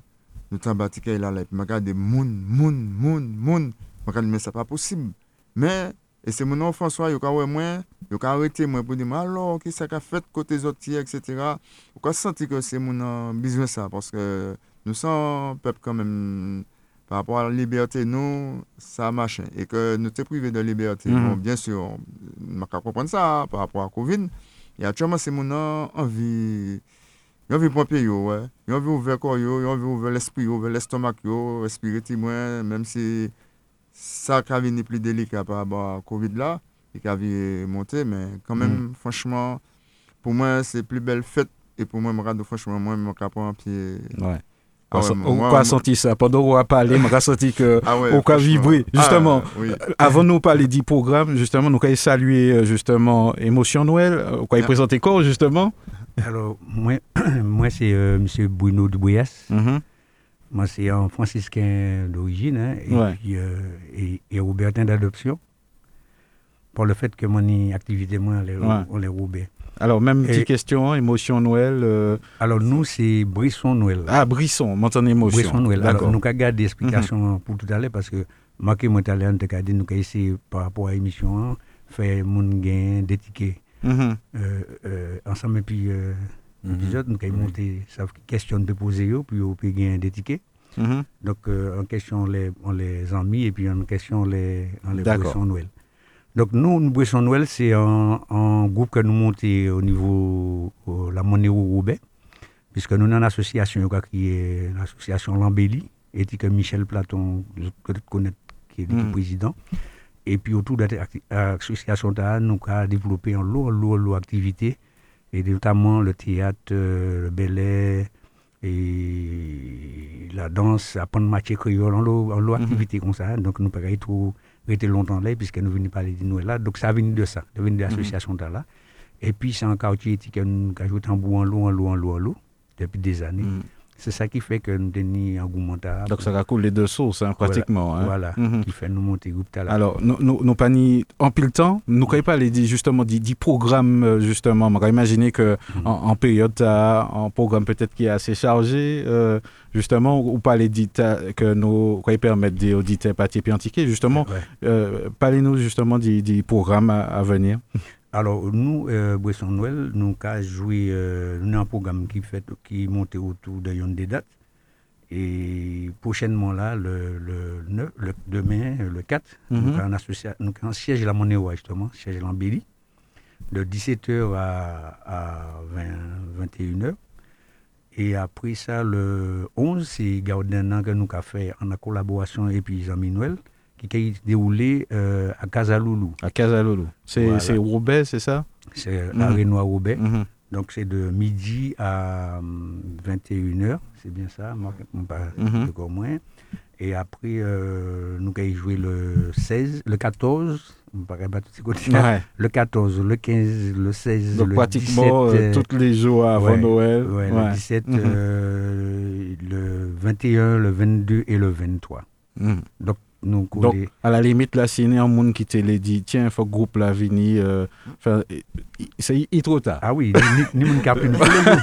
nous t'en bâti là, et puis, je regardé monde, monde, monde, Mwen kan di men sa pa posib. Men, e se moun an François yo ka wè mwen, yo ka arete mwen pou di mwen alor ki sa ka fet kote zoti, etc. Yo ka santi ke se moun an bizwen sa. Paske nou san pep kanmen par rapport a liberté nou, sa mache. E ke nou te prive de liberté. Mm -hmm. Bon, bien sûr, mwen ka kompon sa par rapport a COVID. E atyaman se moun an anvi... Yon vi pompe yo, wè. Yon vi ouve kor yo, yon vi ouve l'esprit yo, ouve l'estomak yo, espiriti mwen, menm si ça a venu plus délicat par rapport à Covid là, et qui a vu monter, mais quand même, franchement, pour moi, c'est plus belle fête. Et pour moi, je regarde, franchement, moi, je me un pied. Ouais. Ah ouais, on a senti ça? Pendant qu'on a parlé, on a senti que. Ah ouais, on a vibré. Justement, Ah, oui. avant de nous parler du programme, justement, nous avons salué euh, justement Émotion Noël. euh, On a Ah. présenté quoi, justement? Alors, moi, moi c'est euh, M. Bruno Dubouillas. Mhm. Moi, c'est un franciscain d'origine hein, et, Ouais. puis, euh, et, et Robertin d'adoption. Pour le fait que mon activité, moi, on les, Ouais. on les. Alors, même Et- petite question, Émotion Noël. euh, Alors, nous, c'est Brisson Noël. Ah, Brisson, maintenant Émotion. Brisson Noël. Alors, D'accord. Mhm. nous avons gardé l'explication pour tout à l'heure parce que moi, qui tout à l'heure, nous essayé par rapport à l'émission, hein, faire mon gain des tickets Mhm. euh, euh, ensemble. Et puis, Mhm. Épisode, nous avons monté, ça question de poser, puis on peut gagner des tickets. Mhm. Donc, euh, en question, on les, on les a mis et puis en question, on les, on les. Bresson Noël. Donc, nous, nous Bresson Noël, c'est un, un groupe que nous montons au niveau de la monnaie Roubaix, puisque nous avons une association qui est l'association Lambelli, et que Michel Platon, que tu connais, qui est le Mhm. président. Et puis, autour de cette acti- association, nous avons développé un lot, un lot, un lot d'activités et notamment le théâtre, euh, le Air et la danse, apprendre matière créole en l'eau, en l'eau Mhm. activité comme ça. Donc nous pas trop rester longtemps là puisque nous venons parler de Noël là. Donc ça venu de ça, de l'association de là. Et puis c'est un quartier qui nous a joué tambour en l'eau, en l'eau, en l'eau, en l'eau depuis des années. Mhm. C'est ça qui fait que nous engouement là. Donc ça racoule les deux sources, hein, pratiquement. hein. Voilà, Mhm. qui fait nous monter groupe là. Alors, nous, nous, nous pas ni en pile temps, nous ne pas les dit justement des, des programmes euh, justement. On va imaginer que Mhm. en, en période un programme peut-être qui est assez chargé euh, justement ou pas les dit que nous quoi permettre des auditeurs antiquer justement. Ouais. Euh, Parlez-nous justement des, des programmes à, à venir. Alors, nous, euh, Boisson Noël, nous avons joué euh, un programme qui fait qui monte autour de une des dates. Et prochainement, là, le, le, 9, le demain, le 4, Mhm. nous avons associa- nous avons un siège la Monnaie, justement, siège l'Embellie, de 17h à, à 20, 21h. Et après ça, le 11, c'est Gaudin que nous avons fait en collaboration et puis Jean-Mi Noël, qui a déroulé euh, à Casaloulou. À. C'est Voilà. Roubaix, c'est ça? C'est Mhm. à Renoir Roubaix. Mhm. Donc c'est de midi à hum, 21h, c'est bien ça, moi, pas Mhm. encore moins. Et après, euh, nous avons joué le 16, le 14, on ne paraît pas tout ces côtés Ouais. le 14, le 15, le 16, Donc le pratiquement 17, euh, tous les jours avant ouais, Noël. ouais, le 17, Mhm. euh, le 21, le 22 et le 23. Mhm. Donc Donc, à la limite, là, il a un monde qui te l'a dit, tiens, il faut que le groupe la vini, euh, c'est il est trop tard. Ah oui, ni, ni, ni, tous les jours.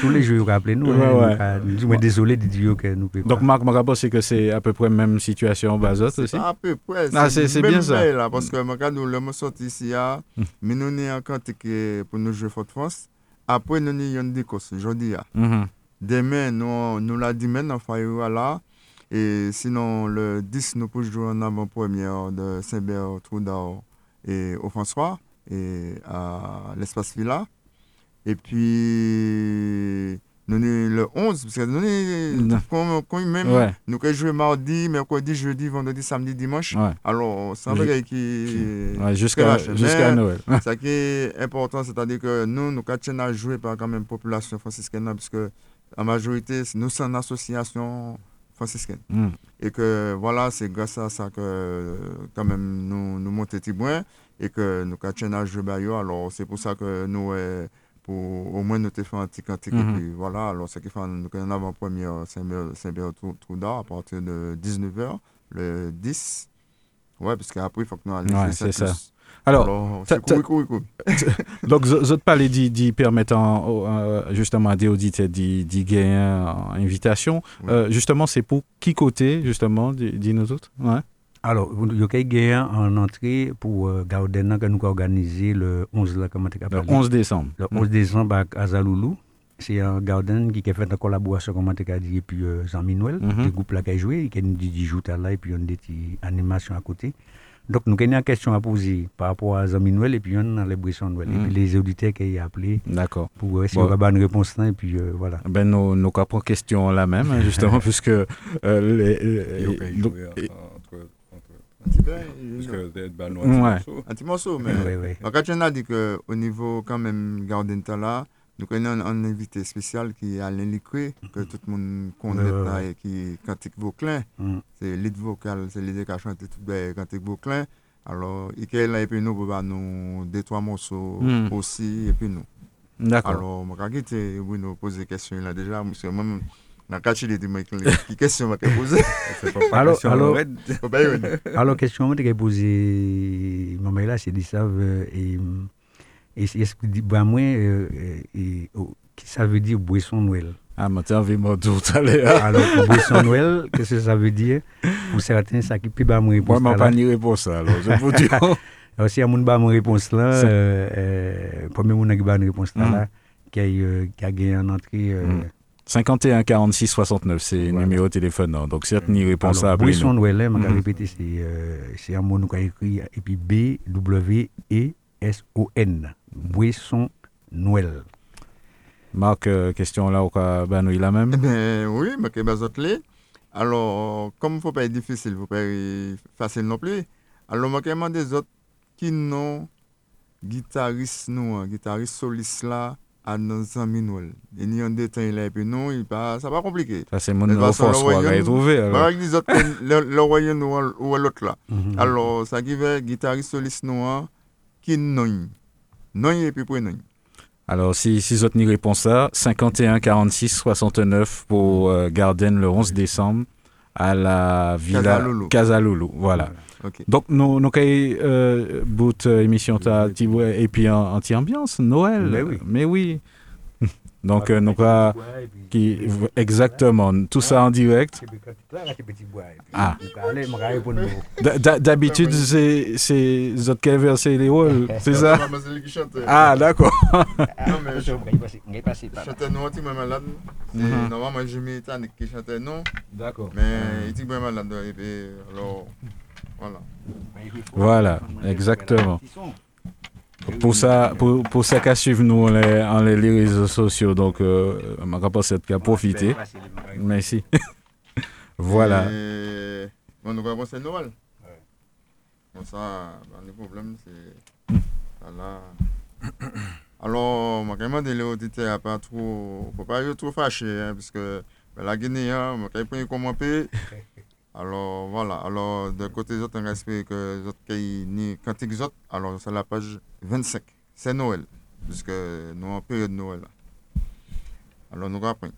Tous les jours, rappelez-nous. Ouais, hein, ouais. nous sommes désolés de dire que nous pouvons Donc, pas. Marc Marabot, c'est que c'est à peu près la même situation en Bazot aussi? À peu près. Ah, c'est- c'est bien ça. Là, parce que regarde, nous sommes sortis ici, à- Mm. mais nous sommes en quantité que- pour nous jouer Forte France. Après, nous sommes en décosse, aujourd'hui. ah. Demain, nous, nous la dimanche, on fait là. Et sinon, le 10, nous pouvons jouer en avant-première de Saint-Bert, et au François, et à l'espace Villa. Et puis, nous le 11, parce que nous quand, quand même, Ouais. nous pouvons jouer mardi, mercredi, jeudi, vendredi, samedi, dimanche. Ouais. Alors, c'est un bagage qui. Ouais, jusqu'à Mais Noël. Ce qui est important, c'est-à-dire que nous, nous continuons à jouer par quand même population franciscaine, parce que la majorité, nous sommes une association franciscaine. Mhm. Et que voilà, c'est grâce à ça que quand même nous, nous montons Tibouin et que nous continuons à jouer Bayo. Alors c'est pour ça que nous, euh, pour au moins nous fait un petit cantique. Et puis voilà, alors ce qui fait nous en avant-première Saint-Béat-Trou-Trou-Dard à partir de 19h, le 10. Ouais, parce qu'après, il faut que nous allions Ouais, c'est ça. Alors, donc, vous vous parlez d'y d'y permettre en- au- euh, justement à des auditeurs d'y d'y gagner en invitation. Euh, justement, c'est pour qui côté, justement, dis- dis-nous autres? Ouais. Alors, il y a gagné en entrée pour euh, Gaudena que nous avons organisé le 11, là, comment tu Le appelles 11 décembre. Le 11 décembre à Azaloulou. C'est un Gauden qui a fait une collaboration, comment tu as dit, et puis euh, Jean Minuel, Mhm. le groupe là qui a joué, qui a dit 10 jours là, et puis on a des animations à côté. Donc, nous avons une question à poser par rapport à Jean Minuel, et puis on a les Brissons Noël. Et Mhm. puis les auditeurs qui ont appelé D'accord. pour euh, essayer Bon. d'avoir une réponse là, et puis euh, voilà. Ben, nos, nos cas pour question la même, hein, justement, puisque euh, les, Un petit peu, ben, nous, un petit morceau. un petit morceau, mais. Oui, oui. Donc, quand on a dit qu'au niveau, quand même, Gardenta là, Nou konnen an invité spesyal ki Alain Likwe, ke tout moun konnen ta e ki kantik Vauclin. Se lit vokal, se lit de ka chante tout be kantik Vauclin. Alors, ike la epi nou pou ba nou detwa monso osi epi nou. Alors, mwen kage te wou nou pose kesyon la deja, mwen se mwen nan kache li di mwen ki kesyon mwen ke pose. Alors, kesyon mwen te ke pose mwen mwen la se di sav e mwen. Et, que dit, bah, moi, euh, euh, oh, qui ça veut dire boisson Noël? Ah, mais de me dire tout à l'heure. Alors, boisson Noël, qu'est-ce que ça veut dire? Pour certains, ça qui peut pas me Moi, répondre. je n'ai là. pas ni réponse à ça, alors, je vous dis. Alors, si y a mon pas réponse là, euh, euh, premier mon qui a une réponse là, Mm. là, qui a, euh, qui a gagné en entrée. Euh, Mm. 51 46 69, c'est le numéro de téléphone. hein. Donc, certes, ni réponse à Alors, appeler boisson. Noël, je vais Mhm. répéter, c'est euh, c'est un mot qu'on a écrit, et puis S-O-N, Boisson Noël. Marc, euh, question là, ou ka banou la même? Eh ben, oui, mais que bazot les. Alors, comme il ne faut pas être difficile, il ne faut pas être facile non plus. Alors, moi, comment des autres qui n'ont guitariste nous, guitariste soliste là, à nos amis Noël. Et ni un détail là, et puis non, il pas, ça pas compliqué. Ça, c'est mon force, on va y trouver. Alors, avec les autres, le le royaume ou l'autre là. Mm-hmm. Alors, ça qui veut guitariste soliste noir, qui non. Non et puis pour non. Alors, si, si vous réponse à 51 46 69 pour euh, Garden le 11 décembre à la Villa. Casalolo. Voilà. Donc, nous nous avons euh, bout euh, émission et puis anti-ambiance, Noël. Mais oui. Mais oui. Donc, euh, nous avons qui exactement tout ça en direct. Ah. D'habitude, c'est c'est autres qui versé les rôles, c'est ça? C'est lui qui chante. Ah, d'accord. Non, mais je chantais non, il est malade. Mhm. Normalement, Jimmy Tanic qui chantait non, D'accord. mais il est bien malade. Alors, voilà. Voilà, exactement. Pour ça, pour, pour ça qu'à suivre nous on les, en les, les réseaux sociaux, donc euh, on va pas cette qu'à profiter. Merci. voilà. Et, bon, nous avons c'est Noël. Bon, ça, ben, le problème, c'est. Voilà. Alors, moi, quand même, les auditeurs, pas trop. faut pas être trop fâché, hein, parce que ben, la Guinée, hein, moi, quand même, comment payer. Alors, voilà. Alors, de côté des autres, on que les autres qui ni cantiques autres. Alors, c'est la page 25. C'est Noël. Puisque nous, en période de Noël. Alors, nous rappelons.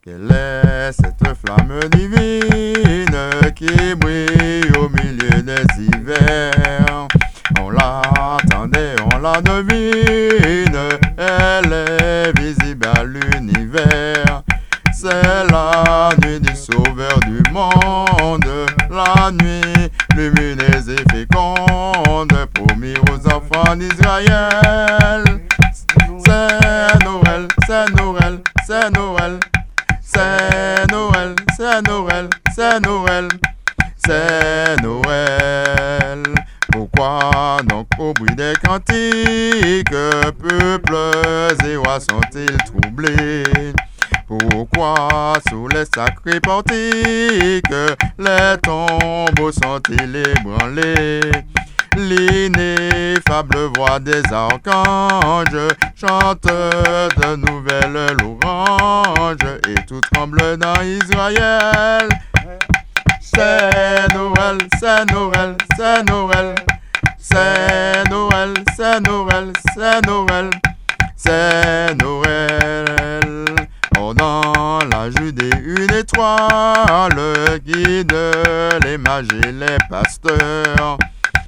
Quelle est cette flamme divine qui brille au milieu des hivers? On l'attendait, on la devine, elle est visible à l'univers. C'est la du monde, la nuit lumineuse et féconde, promis aux enfants d'Israël. C'est Noël, c'est Noël, c'est Noël. C'est Noël, c'est Noël, c'est Noël, c'est Noël. Pourquoi donc au bruit des cantiques, peuples et rois sont-ils troublés? Pourquoi sous les sacrés portiques, les tombeaux sont-ils ébranlés? L'ineffable voix des archanges chante de nouvelles louanges et tout tremble dans Israël. C'est Noël, c'est Noël, c'est Noël, c'est Noël, c'est Noël, c'est Noël, c'est Noël. Dans la Judée, une étoile guide les mages et les pasteurs.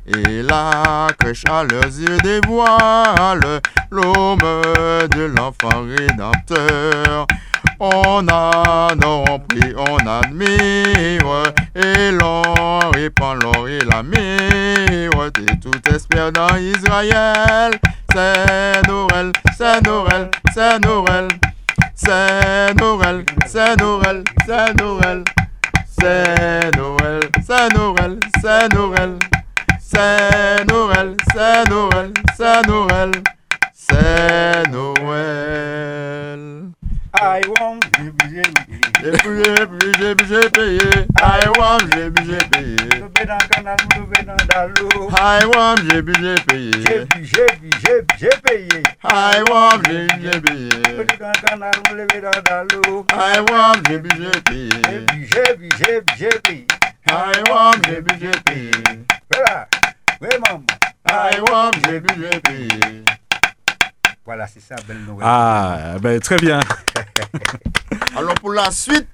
Et la crèche à leurs yeux dévoile l'homme de l'enfant rédempteur. On adore, on prie, on admire, et l'on répand l'or et la mire, et tout espère dans Israël. C'est Noël, c'est Noël, c'est Noël, c'est Noël, c'est Noël, c'est Noël, c'est Noël, c'est Noël, c'est Noël. C'est Noël, c'est Noël, c'est Noël, c'est Noël. I want zebizebiye. I want zebizebiye. I want zebizebiye. I want zebizebiye. I want zebizebiye. I want zebizebiye. Where, where, mama? I want zebizebiye. Voilà, c'est ça, belle Noël. Ah, ben très bien. Alors pour la suite,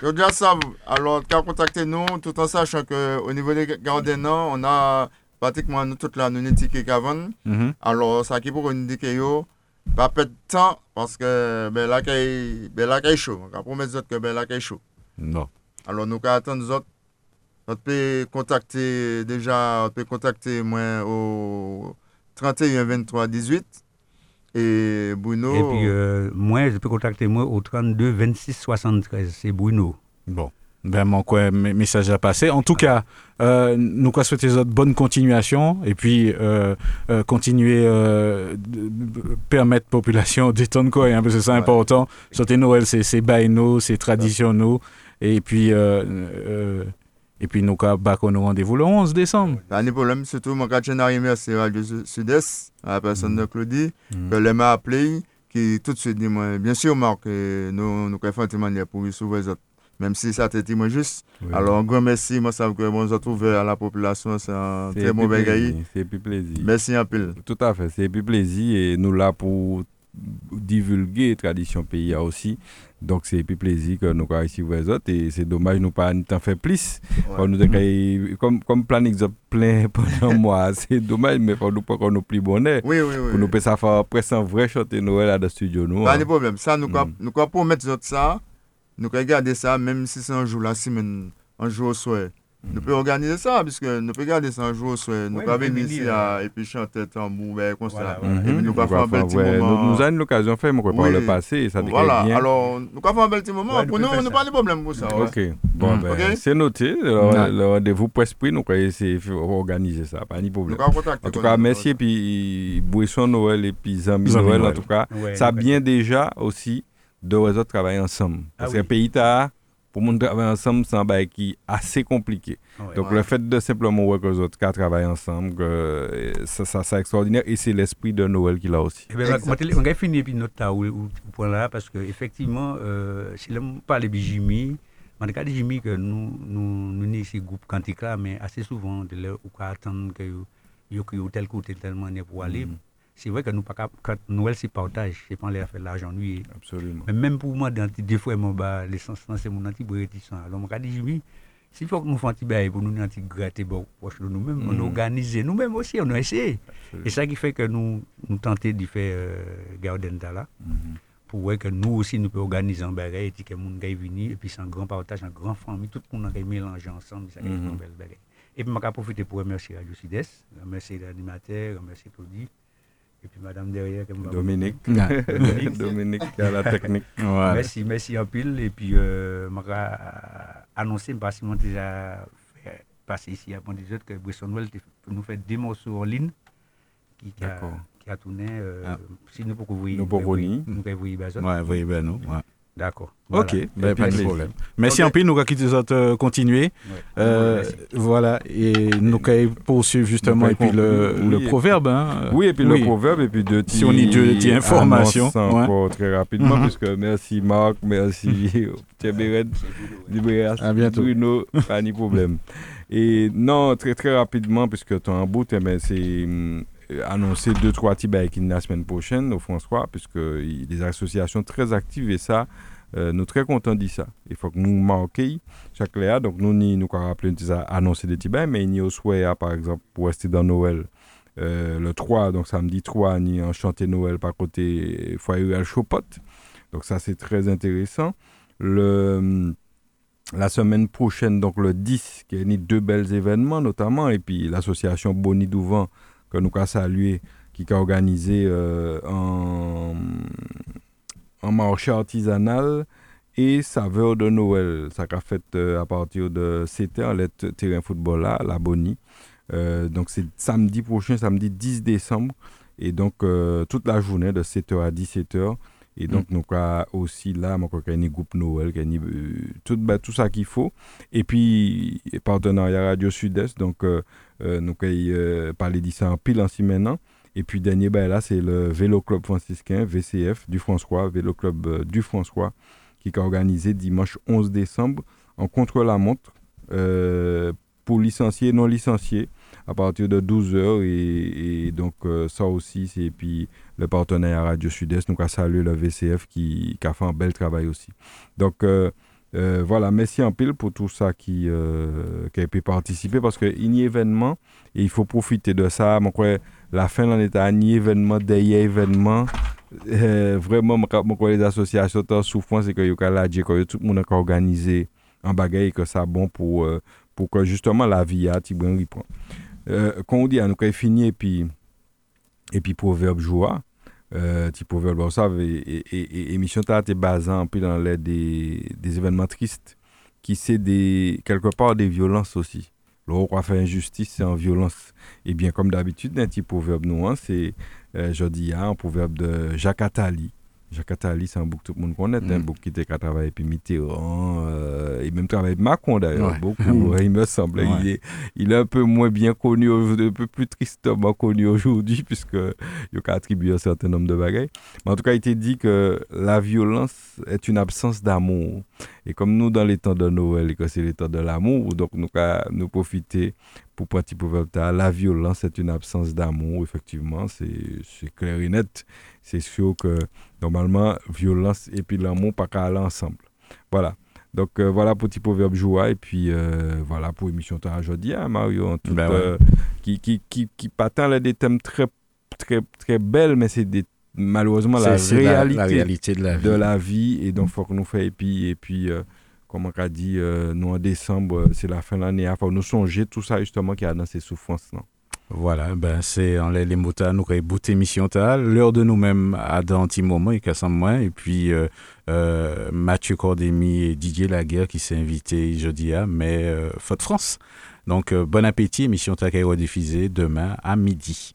je dis ça, alors qu'à contacter nous, tout en sachant qu'au niveau des gardenants, on a pratiquement nous, toute la unité qui est avant. Mhm. Alors ça qui pour indiquer yo, pas perdre de temps parce que ben là qu'il ben chaud. On va promettre aux autres que ben là qu'il est chaud. Non. Alors nous qu'à attendre les autres. On peut contacter déjà, on peut contacter moi au 31 23 18 et Bruno. Et puis, euh, moi, je peux contacter moi au 32 26 73. C'est Bruno. Bon. Ben, mon quoi, mes- message à passer. En tout cas, euh, nous quoi souhaiter une bonne continuation et puis euh, euh, continuer euh, de- de- permettre la population d'étendre quoi, hein, parce que c'est Ouais. important. Sauter Noël, c'est c'est baino, c'est traditionnel. Et puis, euh, euh, Et puis nous avons nous rendez-vous le 11 décembre. Pas de problème, surtout mon quartier merci Radio Sud-Est, à la personne de Claudie, Mm. que elle m'a appelé, qui tout de suite dit, moi, bien sûr, Marc, euh, nous, nous avons fait une manière pour sauver les autres. Même si ça te dit moi juste. Alors, un grand merci. Moi, ça que bon, ouvert à la population. C'est un très bon plaisir, C'est plus plaisir. Merci un peu. Tout à fait, c'est plus plaisir et nous là pour divulguer tradition pays aussi. Donc c'est plus plaisir que nous avons ici pour les autres et c'est dommage nous pas t'en faire plus. Faut nous comme comme plein d'exemples plein pendant moi, c'est dommage mais pour nous pas qu'on nous plus bonheur. Oui, oui, oui. Pour nous ça faire presque un vrai chanter Noël à dans le studio nous. Pas hein. de problème. Ça, nous Mm. pouvons nous pouvons promettre ça. Nous pouvons garder ça, même si c'est un jour la semaine, un jour au soir. Nous pouvons organiser ça, puisque nous pouvons garder ça un jour. Nous Ouais, pouvons venir pouvons ici à- et puis chanter tambour, ben, comme ça. Voilà, Et voilà. Mhm. nous pouvons faire un bel petit ouais, moment. Nous, nous avons l'occasion de faire mais par Oui. le passé et ça Voilà, décrit bien. alors nous pouvons faire un bel petit moment. Ouais, pour nous nous, pouvons faire pas de problème pour ça. ouais. Ok, bon, Mm. ben, c'est noté. Le, le rendez-vous presse prix, nous allons essayer d'organiser ça, pas de Nous problème. pouvons. En tout cas, merci et puis Boisson Noël et puis Zami Noël, en tout cas. Ça bien déjà aussi de réseaux travailler ensemble. Parce Ah que oui. pays pour monde travailler ensemble, c'est un bail qui est assez compliqué. Ouais. Donc Ouais. le fait de simplement voir que les autres cas travaillent ensemble, que, euh, ça, ça, c'est extraordinaire et c'est l'esprit de Noël qu'il a aussi. Eh ben, moi, moi, on va finir puis notre point là parce que effectivement euh, si l'on parle de Jimmy en tout cas Jimmy que nous nous nous ni ici groupe quantique là mais assez souvent de là ou quoi attendre que yo tel côté telle manière pour aller Mhm. C'est vrai que nous pas quand Noël c'est partage c'est pas l'air faire l'argent lui Absolument. mais même pour moi dans des fois mon bas l'essence c'est mon anti réticent alors moi dit Jimmy s'il faut que nous fassions un petit bail pour nous anti gratter proche de nous-mêmes on Mhm. organise nous-mêmes aussi on a essayé et ça qui fait que nous, nous tentons de faire euh, Garden là, Mhm. pour voir que nous aussi, nous pouvons organiser un bagage, et que les gens venir, et puis c'est un grand partage, une grande famille, tout le monde a mélangé ensemble, ça Mhm. une belle bagage. Et puis, je profiter pour remercier Radio Sud-Est, remercier l'animateur, remercier Claudie, et puis Madame derrière. m'a- Dominique. Dominique. Dominique qui a la technique. Voilà. Merci, merci en pile. Et puis, euh, je vais annoncer, parce que moi déjà fait passer ici à des autres, que Bresson Noël nous fait des morceaux en ligne qui, qui, a, D'accord. qui a tourné. Euh, Ah. Si nous pouvons vous Nous pouvons venir. Nous pouvons vous oui, ben nous. ouais. D'accord. Ok, ben, pas de problème. Merci Ok. en pile, nous allons les euh, continuer. Ouais. Euh, voilà, et nous allons poursuivre justement, et puis le, le proverbe. Hein. Oui, et puis le proverbe, et puis deux Si on y informations, très rapidement, Mhm. puisque merci Marc, merci Thierry Libéras, À bientôt. Bruno, pas de problème. Et non, très très rapidement, puisque tu es en bout, eh ben, c'est hum, annoncer deux, trois petits bails la semaine prochaine au François, puisque des associations très actives et ça, euh, nous très contents de ça. Il faut que nous marquions chaque léa. Donc nous, ni- nous appelé nous annoncer des bails, mais a au souhait, par exemple, pour rester dans Noël. Euh, le 3, donc samedi 3, ni un chanté Noël par côté foyer à Chopot. Donc ça, c'est très intéressant. Le, la semaine prochaine, donc le 10, qui ni deux belles événements notamment, et puis l'association Boni Douvent, que nous avons salué, qui a organisé euh, un, marché artisanal et saveur de Noël. Ça a fait euh, à partir de 7 h le terrain football là, la Boni. Euh, donc c'est samedi prochain, samedi 10 décembre. Et donc euh, toute la journée de 7h à 17h. Et donc nous avons aussi là, il y a un groupe Noël, il y a tout, bah, tout ça qu'il faut. Et puis, partenariat Radio Sud-Est, donc nous avons parlé de ça en pile ainsi maintenant. Et puis dernier, bah, là, c'est le Vélo Club franciscain, VCF, du François, Vélo Club euh, du François, qui a organisé dimanche 11 décembre en contre-la-montre euh, pour licenciés et non licenciés à partir de 12h. Et, et donc, euh, ça aussi, c'est puis le partenaire Radio Sud-Est. Nous avons salué le VCF qui, qui a fait un bel travail aussi. Donc, euh, voilà, merci en pile pour tout ça qui, euh, qui a pu participer parce qu'il y a événement et il faut profiter de ça. Moi, crois, la fin il y a un événement, derrière événement. Euh, vraiment, moi, crois, les associations en souffrance et que y a tout le monde a organisé un bagage et que ça bon pour, euh, pour que justement la vie a, tu reprend. Euh, quand on dit, on a fini et puis, et puis proverbe joie. Euh, proverbe, bon, ça, et, et, et, et émission ta basée un peu dans les, des, des événements tristes, qui c'est des, quelque part des violences aussi. Le roi fait injustice, c'est en violence. Et bien, comme d'habitude, un petit proverbe nous, hein, c'est, euh, je dis, hein, un proverbe de Jacques Attali, Jacques Attali, c'est un bouc que tout le monde connaît, un bouc qui était qu'à travailler puis Mitterrand, euh, et même travailler avec Macron d'ailleurs, Ouais. beaucoup, il me semble. Ouais. Il, est, il est un peu moins bien connu, un peu plus tristement connu aujourd'hui, puisque il a attribué un certain nombre de bagailles. Mais en tout cas, il était dit que la violence est une absence d'amour. Et comme nous, dans les temps de Noël, et que c'est les temps de l'amour, donc nous, qu'à nous profiter pour petit proverbe, la violence est une absence d'amour, effectivement, c'est c'est clair et net. C'est sûr que normalement, violence et puis l'amour, pas qu'à aller ensemble. Voilà. Donc euh, voilà pour petit proverbe joie et puis euh, voilà pour l'émission de aujourd'hui, hein, Mario, en tout, Ben ouais. euh, qui, qui, qui, qui patent là des thèmes très, très, très belles, mais c'est des malheureusement la réalité, la réalité de la vie. de la vie et donc faut que nous fassions et puis et puis comme on a dit nous en décembre c'est la fin de l'année il faut nous songer tout ça justement qu'il y a dans ces souffrances là Voilà, ben c'est en les, nous avons bouté mission ta, l'heure de nous-mêmes à dans petit moment et qu'à moins et puis euh, euh, Mathieu Cordémy et Didier Laguerre qui s'est invité jeudi à mais euh, Faute France. Donc euh, bon appétit, émission ta qui est demain à midi.